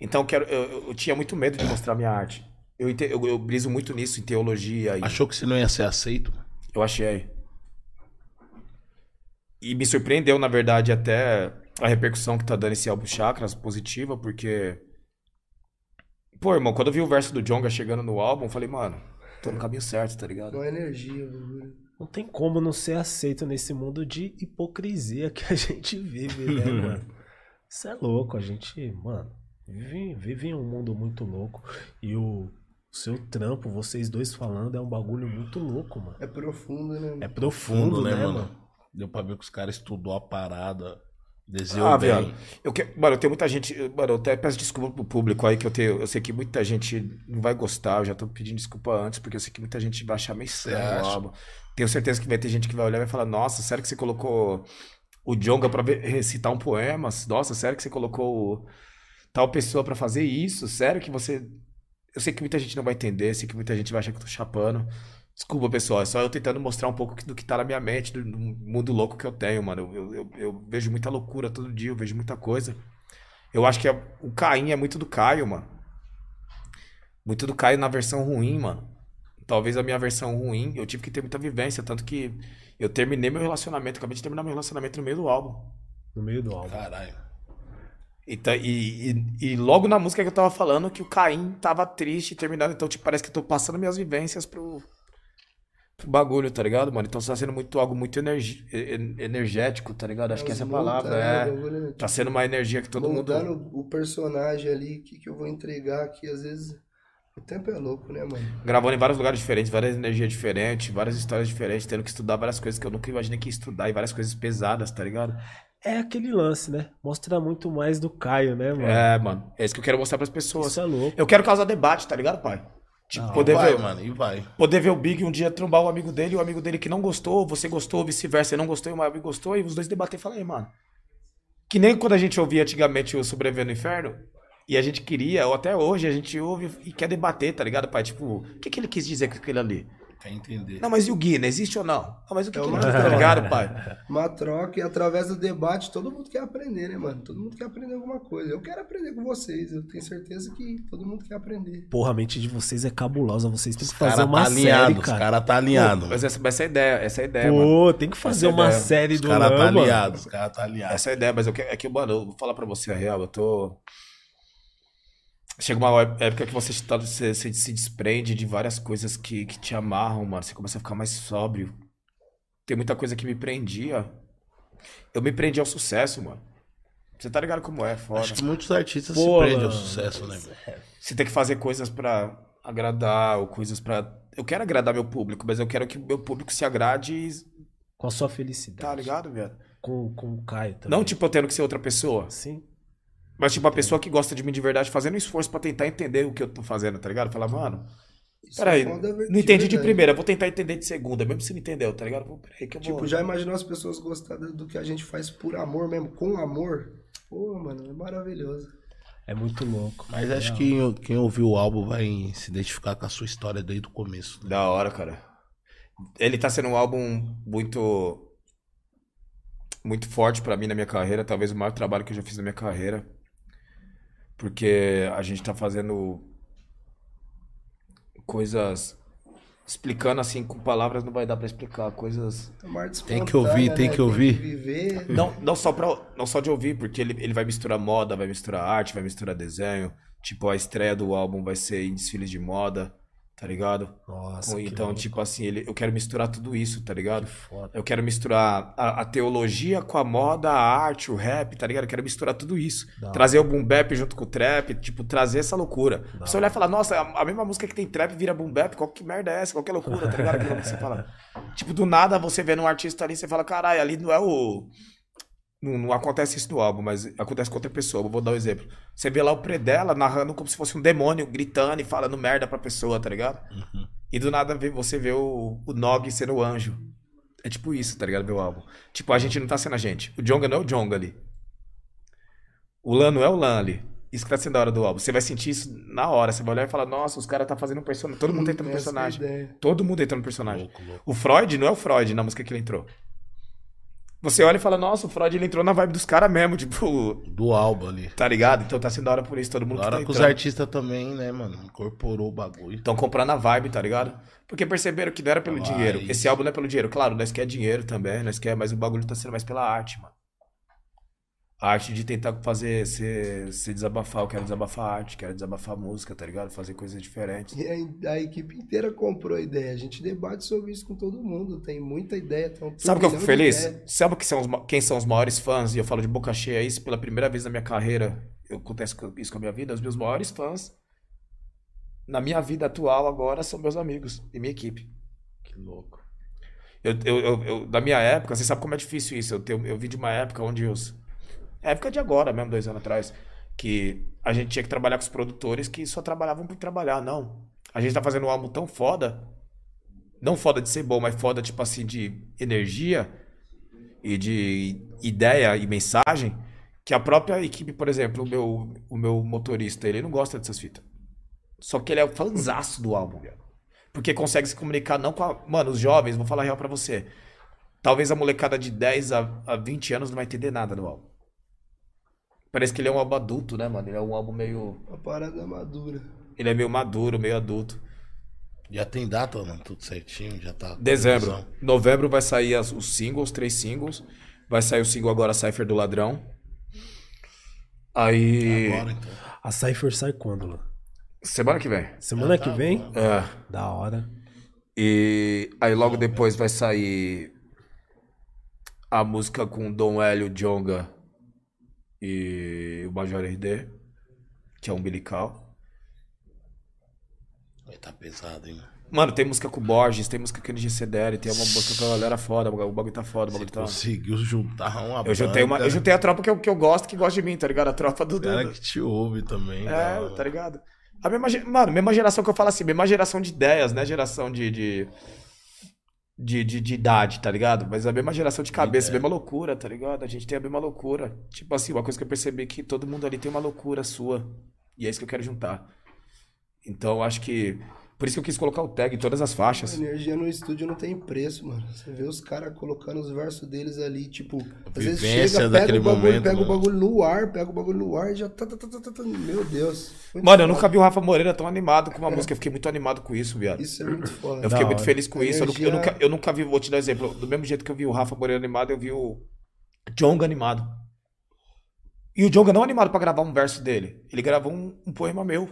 Então eu, quero, eu, eu- tinha muito medo de mostrar minha arte. Eu, eu, eu briso muito nisso, em teologia. E Achou que você não ia ser aceito? eu achei. E me surpreendeu, na verdade, até a repercussão que tá dando esse álbum Chakras positiva, porque. Pô, irmão, quando eu vi o verso do Jonga chegando no álbum, eu falei, mano, tô no caminho certo, tá ligado? Uma energia, bagulho. Não tem como não ser aceito nesse mundo de hipocrisia que a gente vive, né, mano? Isso é louco, a gente, mano, vive, vive em um mundo muito louco. E o seu trampo, vocês dois falando, é um bagulho muito louco, mano. É profundo, né? É profundo, né, mano? Deu pra ver que os caras estudou a parada. Desenhou Ah, bem. viado. Eu que... Mano, eu tenho muita gente. Mano, eu até peço desculpa pro público aí, que eu tenho. Eu sei que muita gente não vai gostar. Eu já tô pedindo desculpa antes, porque eu sei que muita gente vai achar meio sério. Tenho certeza que vai ter gente que vai olhar e vai falar: Nossa, sério que você colocou o Jonga pra ver- recitar um poema? Nossa, sério que você colocou o- tal pessoa pra fazer isso? Sério que você. Eu sei que muita gente não vai entender, sei que muita gente vai achar que eu tô chapando. Desculpa, pessoal, é só eu tentando mostrar um pouco do que tá na minha mente, do, do mundo louco que eu tenho, mano. Eu, eu, eu vejo muita loucura todo dia, eu vejo muita coisa. Eu acho que é- o Caim é muito do Caio, mano. Muito do Caio na versão ruim, mano. Talvez a minha versão ruim, eu tive que ter muita vivência, tanto que eu terminei meu relacionamento, acabei de terminar meu relacionamento no meio do álbum. No meio do álbum. Caralho. Então, e, e, e logo na música que eu tava falando que o Caim tava triste terminando, então tipo, parece que eu tô passando minhas vivências pro, pro bagulho, tá ligado, mano? Então tá sendo muito algo muito energi- energético, tá ligado? Acho que essa é palavra, né, é. bagulho, Tá sendo uma energia que todo mundo. moldando o personagem ali, o que, que eu vou entregar aqui, às vezes o tempo é louco, né, mano? Gravando em vários lugares diferentes, várias energias diferentes, várias histórias diferentes, tendo que estudar várias coisas que eu nunca imaginei que ia estudar e várias coisas pesadas, tá ligado? É aquele lance, né? Mostra muito mais do Caio, né, mano? É, mano. É isso que eu quero mostrar pras pessoas. Isso é louco. Eu quero causar debate, tá ligado, pai? Tipo, Não, poder vai, ver. mano, e vai. Poder ver o Big um dia trombar o amigo dele, o amigo dele que não gostou, você gostou, vice-versa, você não gostou e o meu amigo gostou, e os dois debater e falar, aí, mano. Que nem quando a gente ouvia antigamente o Sobreviver no Inferno, e a gente queria, ou até hoje, a gente ouve e quer debater, tá ligado, pai? Tipo, o que, que ele quis dizer com aquilo ali? Quer entender. Não, mas e o Guina? Existe ou não? Ah, mas o que, É que uma tá troca. ligado, pai? Uma troca e através do debate todo mundo quer aprender, né, mano? Todo mundo quer aprender alguma coisa. Eu quero aprender com vocês. Eu tenho certeza que todo mundo quer aprender. Porra, a mente de vocês é cabulosa. Vocês têm Os que fazer cara uma tá série, alinhado, os cara. cara tá alinhado. Mas essa, mas essa é a ideia, essa é a ideia, mano. Pô, tem que fazer Essa é uma ideia. série Os do cara tá Lama. alinhado, os cara tá alinhado. Essa é a ideia, mas eu que- é que, mano, eu vou falar pra você a real, eu tô. Chega uma época que você, tá- você, você se desprende de várias coisas que, que te amarram, mano. Você começa a ficar mais sóbrio. Tem muita coisa que me prendia. Eu me prendi ao sucesso, mano. Você tá ligado como é, foda. Acho que muitos artistas Pô, se prendem ao mano. sucesso, né? mano? Você tem que fazer coisas pra agradar, ou coisas pra. Eu quero agradar meu público, mas eu quero que meu público se agrade e. Com a sua felicidade. Tá ligado, velho? Com, com o Caio também. Não, tipo, eu tendo que ser outra pessoa. Sim. Mas, tipo, a pessoa que gosta de mim de verdade fazendo um esforço pra tentar entender o que eu tô fazendo, tá ligado? Falar, mano, Isso peraí, é não entendi de verdade. primeira, vou tentar entender de segunda, mesmo se não entendeu, tá ligado? Pô, peraí que eu vou... Tipo, já imaginou as pessoas gostarem do que a gente faz por amor mesmo, com amor? Pô, mano, é maravilhoso. É muito louco. Mas acho que quem, quem ouviu o álbum vai se identificar com a sua história desde o começo. né? Da hora, cara. Ele tá sendo um álbum muito... Muito forte pra mim na minha carreira, talvez o maior trabalho que eu já fiz na minha carreira. Porque a gente tá fazendo coisas... Explicando assim com palavras não vai dar pra explicar, coisas... É Tem que ouvir, tem né? que ouvir. viver. Não, não só pra, não só de ouvir, porque ele, ele vai misturar moda, vai misturar arte, vai misturar desenho. Tipo, a estreia do álbum vai ser em desfiles de moda, tá ligado? Nossa, que então, louco. tipo assim, ele, eu quero misturar tudo isso, tá ligado? foda. Eu quero misturar a, a teologia com a moda, a arte, o rap, tá ligado? Eu quero misturar tudo isso. Da trazer o boom bap junto com o trap, tipo, trazer essa loucura. Você olhar e falar, nossa, a, a mesma música que tem trap vira boom bap, qual que merda é essa? Qual que é loucura, tá ligado? Aquilo que você fala. Tipo, do nada você vê um artista ali, você fala, caralho, ali não é o. Não, não acontece isso no álbum, mas acontece com outra pessoa. Eu Vou dar um exemplo. Você vê lá o Predella narrando como se fosse um demônio, gritando e falando merda pra pessoa, tá ligado? E do nada você vê o, o Nog sendo o anjo. É tipo isso, tá ligado? Meu álbum. Tipo, a gente não tá sendo a gente. O Jonga não é o Jonga ali. O Lan não é o Lan ali. Isso que tá sendo da hora do álbum. Você vai sentir isso na hora. Você vai olhar e falar, nossa, os caras tá fazendo um personagem. Todo mundo entra no é a personagem. Todo mundo entra no personagem. Louco, louco. O Freud não é o Freud na música que ele entrou. Você olha e fala, nossa, o Freud ele entrou na vibe dos caras mesmo, tipo, Do álbum ali. tá ligado? Então tá sendo da hora por isso, todo mundo Da que hora tá que os entrando. artistas também, né, mano, incorporou o bagulho. Estão comprando a vibe, tá ligado? Porque perceberam que não era pelo Vai. dinheiro. Esse álbum não é pelo dinheiro. Claro, nós quer dinheiro também, nós quer, mas o bagulho tá sendo mais pela arte, mano. A arte de tentar fazer, se, se desabafar. Eu quero desabafar arte, quero desabafar música, tá ligado? Fazer coisas diferentes. E a, a equipe inteira comprou a ideia. A gente debate sobre isso com todo mundo. Tem muita ideia. Tem um Sabe o que eu fico feliz? Sabe que são os quem são os maiores fãs? E eu falo de boca cheia isso pela primeira vez na minha carreira. Eu acontece isso com a minha vida. Os meus maiores fãs na minha vida atual agora são meus amigos e minha equipe. Que louco. Eu, eu, eu, eu- da minha época, você sabe como é difícil isso. Eu, tenho, eu vim de uma época onde os. É Época de agora, mesmo, dois anos atrás. Que a gente tinha que trabalhar com os produtores que só trabalhavam por trabalhar. Não. A gente tá fazendo um álbum tão foda. Não foda de ser bom, mas foda, tipo assim, de energia e de ideia e mensagem. Que a própria equipe, por exemplo, o meu, o meu motorista, ele não gosta dessas fitas. Só que ele é o fanzaço do álbum, velho. Porque consegue se comunicar não com a. Mano, os jovens, vou falar real pra você. Talvez a molecada de 10 a, a 20 anos não vai entender nada do álbum. Parece que ele é um álbum adulto, né, mano? Ele é um álbum meio. Uma parada madura. Ele é meio maduro, meio adulto. Já tem data, mano, tudo certinho, já tá. Dezembro. produção. Novembro vai sair as- os singles, três singles. Vai sair o single agora, Cypher do Ladrão. Aí. Agora, então. A Cypher sai quando, Lu? Semana que vem. Semana tá que vem? É. Da hora. E aí logo depois vai sair a música com Dom Hélio Jonga e o Major RD, que é umbilical. Vai tá pesado, hein? Mano, tem música com o Borges, tem música com o NGCDR, tem uma música com a galera foda, o bagulho tá foda, o bagulho tá... conseguiu juntar uma Eu juntei, uma, eu juntei a tropa que eu, que eu gosto, que gosta de mim, tá ligado? A tropa do... do- cara que te ouve também. É, né, tá ligado? A mesma, mano, mesma geração que eu falo assim, mesma geração de ideias, né? Geração de, de, de, de, de idade, tá ligado? Mas a mesma geração de cabeça, ideia. mesma loucura, tá ligado? A gente tem a mesma loucura. Tipo assim, uma coisa que eu percebi é que todo mundo ali tem uma loucura sua. E é isso que eu quero juntar. Então, acho que Por isso que eu quis colocar o tag em todas as A faixas. energia no estúdio não tem preço, mano. Você vê os caras colocando os versos deles ali, tipo, às vezes chega, pega o bagulho, momento, pega o mano. bagulho no ar, pega o bagulho no ar e já tá, tá, tá, tá, tá, tá. Meu Deus. Muito Mano, eu foda. nunca vi o Rafa Moreira tão animado com uma música. Eu fiquei muito animado com isso, viado. Isso é muito foda. Eu fiquei Da muito feliz com isso. Eu, nu- eu Energia- nunca, eu nunca vi, vou te dar um exemplo. Do mesmo jeito que eu vi o Rafa Moreira animado, eu vi o Jonga animado. E o Jonga não animado pra gravar um verso dele. Ele gravou um, um poema meu.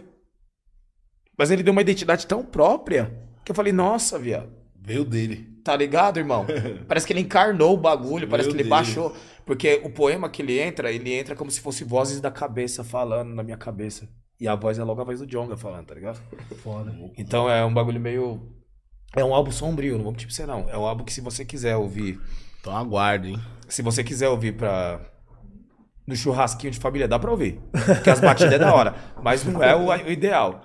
Mas ele deu uma identidade tão própria que eu falei, nossa, viado. Veio dele. Tá ligado, irmão? Parece que ele encarnou o bagulho, parece que Meu ele Deus. baixou. Porque o poema que ele entra, ele entra como se fosse vozes da cabeça falando na minha cabeça. E a voz é logo a voz do Jonga falando, tá ligado? Foda. Então é um bagulho meio. É um álbum sombrio, não vou mentir pra você não. É um álbum que se você quiser ouvir. Então aguarde, hein? Se você quiser ouvir pra. No churrasquinho de família, dá pra ouvir. Porque as batidas é da hora. Mas não é o, o ideal.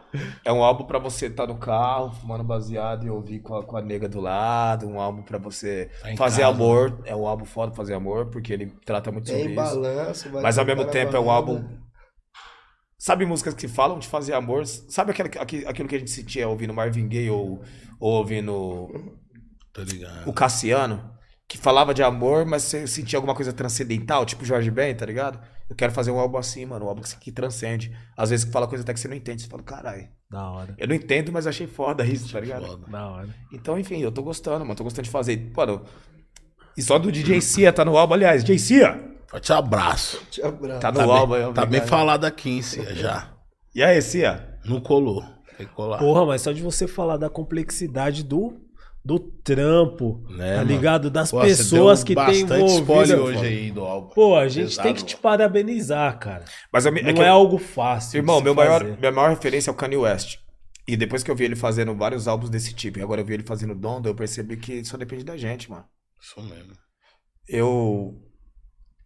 É um álbum pra você estar no carro, fumando baseado e ouvir com a, com a nega do lado. Um álbum pra você Tá fazer casa, amor. É um álbum foda fazer amor, porque ele trata muito sobre Tem isso. balanço, vai Mas ao mesmo tempo é um álbum. Sabe músicas que falam de fazer amor? Sabe aquela, aqui- aquilo que a gente sentia ouvindo Marvin Gaye ou, ou ouvindo Tô ligado. o Cassiano? Que falava de amor, mas você sentia alguma coisa transcendental, tipo Jorge Ben, tá ligado? Eu quero fazer um álbum assim, mano, um álbum que, transcende. Às vezes que fala coisa até que você não entende, você fala, caralho. Da hora. Eu não entendo, mas achei foda isso, tá ligado? Foda. Da hora. Então, enfim, eu tô gostando, mano, tô gostando de fazer. Mano, e só do DJ Cia tá no álbum, aliás, DJ Cia, Forte abraço. Te abraço. tá no Tá, álbum. bem, aí, tá bem falado aqui em si, já. E aí, Cia? Não colou. Tem que colar. Porra, mas só de você falar da complexidade do, do trampo, Né, tá ligado? Das Pô, você pessoas deu que tem envolvido. hoje aí do álbum. Pô, a gente Pesado, tem que te parabenizar, cara. Mas eu, me- Não que é, algo fácil. Irmão, de se meu maior, fazer. minha maior referência é o Kanye West. E depois que eu vi ele fazendo vários álbuns desse tipo, e agora eu vi ele fazendo Donda, eu percebi que só depende da gente, mano. Isso mesmo. Eu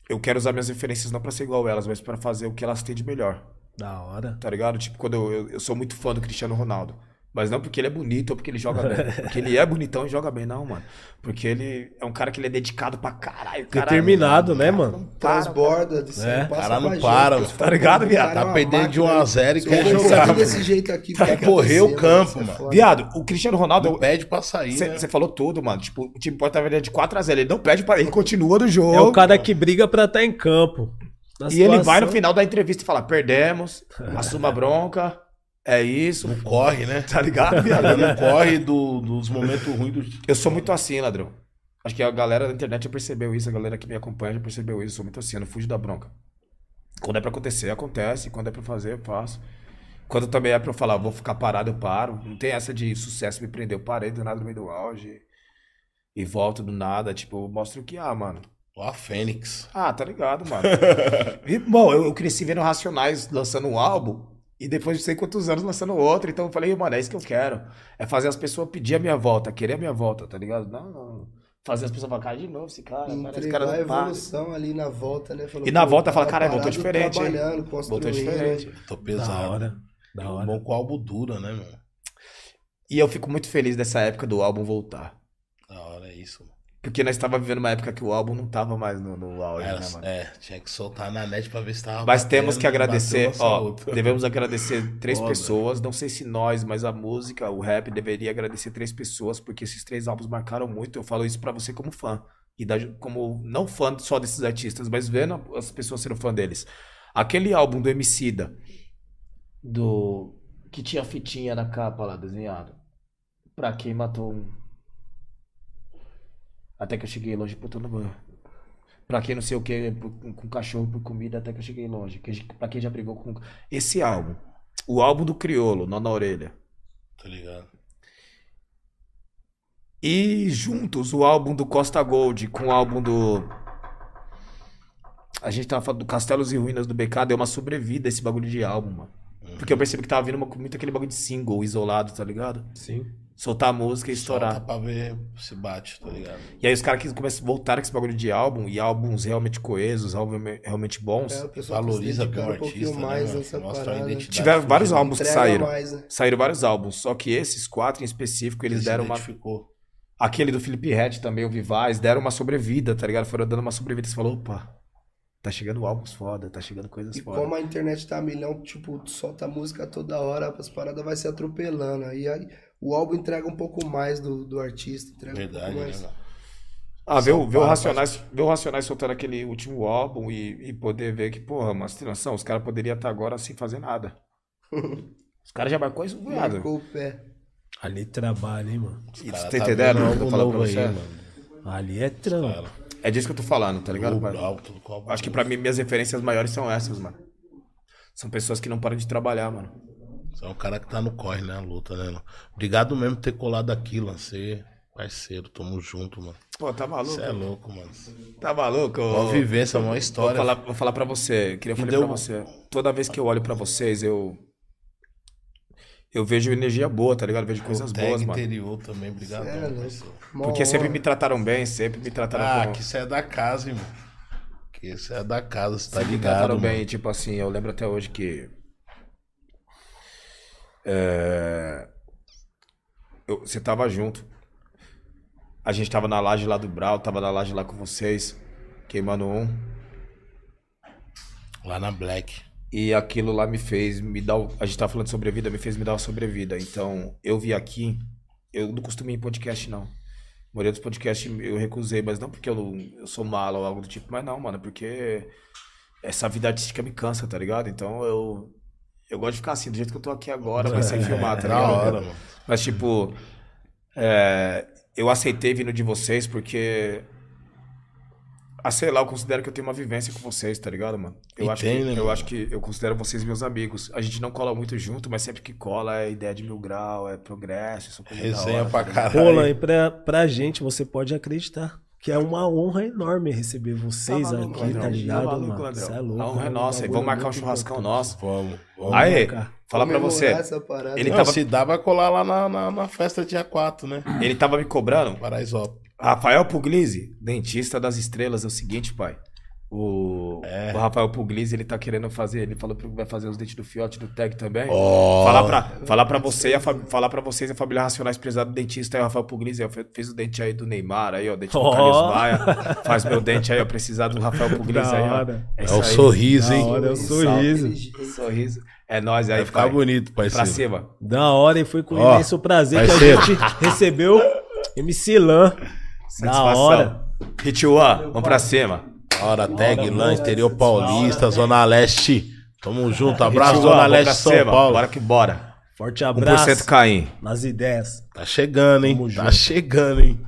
eu quero usar minhas referências não pra ser igual elas, mas pra fazer o que elas têm de melhor, Da hora. tá ligado? Tipo, quando eu, eu, eu sou muito fã do Cristiano Ronaldo. Mas não porque ele é bonito ou porque ele joga bem. Porque ele é bonitão e joga bem, não, mano. Porque ele é um cara que ele é dedicado pra caralho. cara. Determinado, né, mano? Transborda de É. Cara não gente, para, porque tá ligado, viado? é Tá perdendo de 1 a máquina. 0 e Se quer jogar, desse jeito aqui, vai correr o acontecer, campo, é mano. foda. Viado, o Cristiano Ronaldo. Não pede pra sair, né? Você falou tudo, mano. Tipo, o time pode estar vendendo de 4x0. Ele não pede pra. Ele continua no jogo. É o cara que briga pra estar em campo. Na E ele vai no final da entrevista e fala: perdemos, assuma a bronca, é isso. Não corre, né? Tá ligado, viado? não corre do- dos momentos ruins do. Eu sou muito assim, ladrão. Acho que a galera da internet já percebeu isso, a galera que me acompanha já percebeu isso. Eu sou muito assim, eu não fujo da bronca. Quando é pra acontecer, acontece. Quando é pra fazer, eu faço. Quando também é pra eu falar, vou ficar parado, eu paro. Não tem essa de sucesso me prender. Eu parei do nada no meio do auge. E volto do nada. Tipo, eu mostro que, ah, mano. Ó, a Fênix. Ah, tá ligado, mano. E, bom, eu, eu cresci vendo Racionais lançando um álbum e depois de sei quantos anos lançando outro. Então eu falei, mano, é isso que eu quero. É fazer as pessoas pedir a minha volta, querer a minha volta, tá ligado? Não, não. Fazer as pessoas falar, cara, de novo esse cara, cara, esse Entregar cara a não para. evolução ali na volta, né? Falou, E na volta fala, caralho, voltou diferente, Voltou diferente. Tô Da pesado. hora. Da hora. Bom com o álbum dura, né, meu? E eu fico muito feliz dessa época do álbum voltar. Da hora é isso. mano. Porque nós estávamos vivendo uma época que o álbum não tava mais no, no auge, Era- né, mano? é, tinha que soltar na net pra ver se tava. Mas batendo, temos que agradecer, ó, devemos agradecer três Foda. pessoas, não sei se nós, mas a música, o rap deveria agradecer três pessoas, porque esses três álbuns marcaram muito. Eu falo isso pra você como fã e da- como não fã só desses artistas, mas vendo as pessoas sendo fã deles. Aquele álbum do Emicida, do que tinha fitinha na capa lá desenhado. Pra quem matou um até que eu cheguei longe, puta, não. Pra quem não sei o que, com cachorro por comida, até que eu cheguei longe. Que- Pra quem já brigou com. Esse álbum, o álbum do Criolo, Nó na Orelha. Tá ligado? E juntos, o álbum do Costa Gold com o álbum do. A gente tava falando do Castelos e Ruínas do BK, deu uma sobrevida esse bagulho de álbum, mano. Porque eu percebi que tava vindo uma- muito aquele bagulho de single isolado, tá ligado? Sim. Soltar a música e estourar. Solta pra ver se bate, tá ligado? E aí os caras que começam a voltar com esse bagulho de álbum e álbuns realmente coesos, álbuns realmente bons. É, o pessoal se Valoriza bem o um artista, né, mais mano? nessa Mostra a parada. identidade. Tiveram vários álbuns que saíram. mais, né? Saíram vários álbuns, só que esses quatro em específico, eles Ele deram uma. identificou. Aquele do Felipe Ret também, o Vivaz, deram uma sobrevida, tá ligado? Foram dando uma sobrevida. Você falou, opa, Tá chegando álbuns foda, tá chegando coisas E foda. como a internet tá a milhão, tipo, tu solta música toda hora, as paradas vai se atropelando. Aí, aí o álbum entrega um pouco mais do, do artista, entrega um Verdade, pouco né, mais. mano? Ah, ver, o- ver o Paulo, Racionais, ver o Racionais soltando aquele último álbum e, e poder ver que, porra, mas tem noção, os caras poderiam estar agora sem fazer nada. Os caras já marcou isso, cunhado. Marcou o pé. Ali trabalha, hein, mano. Você Cara, tá tá entendendo o que eu tô falando pra você? aí, mano. Ali é trampo. É disso que eu tô falando, tá ligado? o pai? Brau, tudo com a- Acho que pra mim, minhas referências maiores são essas, mano. São pessoas que não param de trabalhar, mano. Você é um cara que tá no corre, né? A luta, né? Obrigado mesmo por ter colado aqui, lancei. Parceiro, tamo junto, mano. Pô, tá maluco? Você é louco, mano. Tá maluco? Uma vivência, uma Vou história. falar, vou falar pra você, queria falar deu pra você. Toda vez que eu olho pra vocês, eu. Eu vejo energia boa, tá ligado? Eu vejo coisas boas, mano. interior também, obrigado. É, Porque sempre me trataram bem, sempre me trataram Ah, com... que isso é da casa, irmão. Que isso é da casa, você tá Sempre me ligado, trataram mano. bem, tipo assim, eu lembro até hoje que. É, eu- você tava junto. A gente tava na laje lá do Brau, tava na laje lá com vocês, queimando um. Lá na Black. E aquilo lá me fez me dar. A gente tava falando de sobrevida, me fez me dar uma sobrevida. Então, eu vi aqui. Eu não costumo ir em podcast, não. A maioria dos podcasts eu recusei, mas não porque eu, não- eu sou malo ou algo do tipo, mas não, mano, porque essa vida artística me cansa, tá ligado? Então eu. Eu gosto de ficar assim, do jeito que eu tô aqui agora, vai ser filmado, tá da ligado? hora, mano. Mas, tipo, é, eu aceitei vindo de vocês porque. Ah, sei lá, eu considero que eu tenho uma vivência com vocês, tá ligado, mano? Eu, E acho, tem, que, né, eu mano? acho que eu considero vocês meus amigos. A gente não cola muito junto, mas sempre que cola é ideia de mil grau, é progresso, isso coisa da Resenha hora, pra tá caralho. Pô, e pra, pra gente, você pode acreditar que é uma honra enorme receber vocês Tá maluco, aqui, Ladrão? tá ligado, maluco, mano? É louco. A honra é um nossa. E vamos marcar um churrascão importante. nosso. Vamos, vamos. Aê, marcar. falar pra você. Ele Não, tava- se dá, vai colar lá na, na, na festa dia 4, né? Ele tava me cobrando. Paraisópolis. Rafael Puglisi, dentista das estrelas, é o seguinte, pai. O, É. o Rafael Puglisi, ele tá querendo fazer, ele falou que vai fazer os dentes do fiote do tag também. Ó. Falar pra, falar pra você e a fa- falar pra vocês a família Racionais precisar do dentista aí, o Rafael Puglisi, fe- fez o dente aí do Neymar aí, ó, dente do Ó. Carlos Maia. Faz meu dente aí, ó, precisar do Rafael Puglisi Da aí, ó. É isso o aí. sorriso, hein? hora, é o sorriso. Sorriso. É nóis aí, ficar pai. bonito, Pra parceiro. cima. Da hora, e foi com Ó, imenso prazer parceiro. que a gente recebeu MC Lan. Da Satisfação. hora. Hit One, vamos pra cima. Hora, tag, lã, interior paulista, Zona Leste. Tamo junto. Abraço, Zona Leste, São. Paulo. Bora que bora. Forte 1% abraço Caim. nas ideias. Tá chegando, hein? Tamo Tá junto. chegando, hein?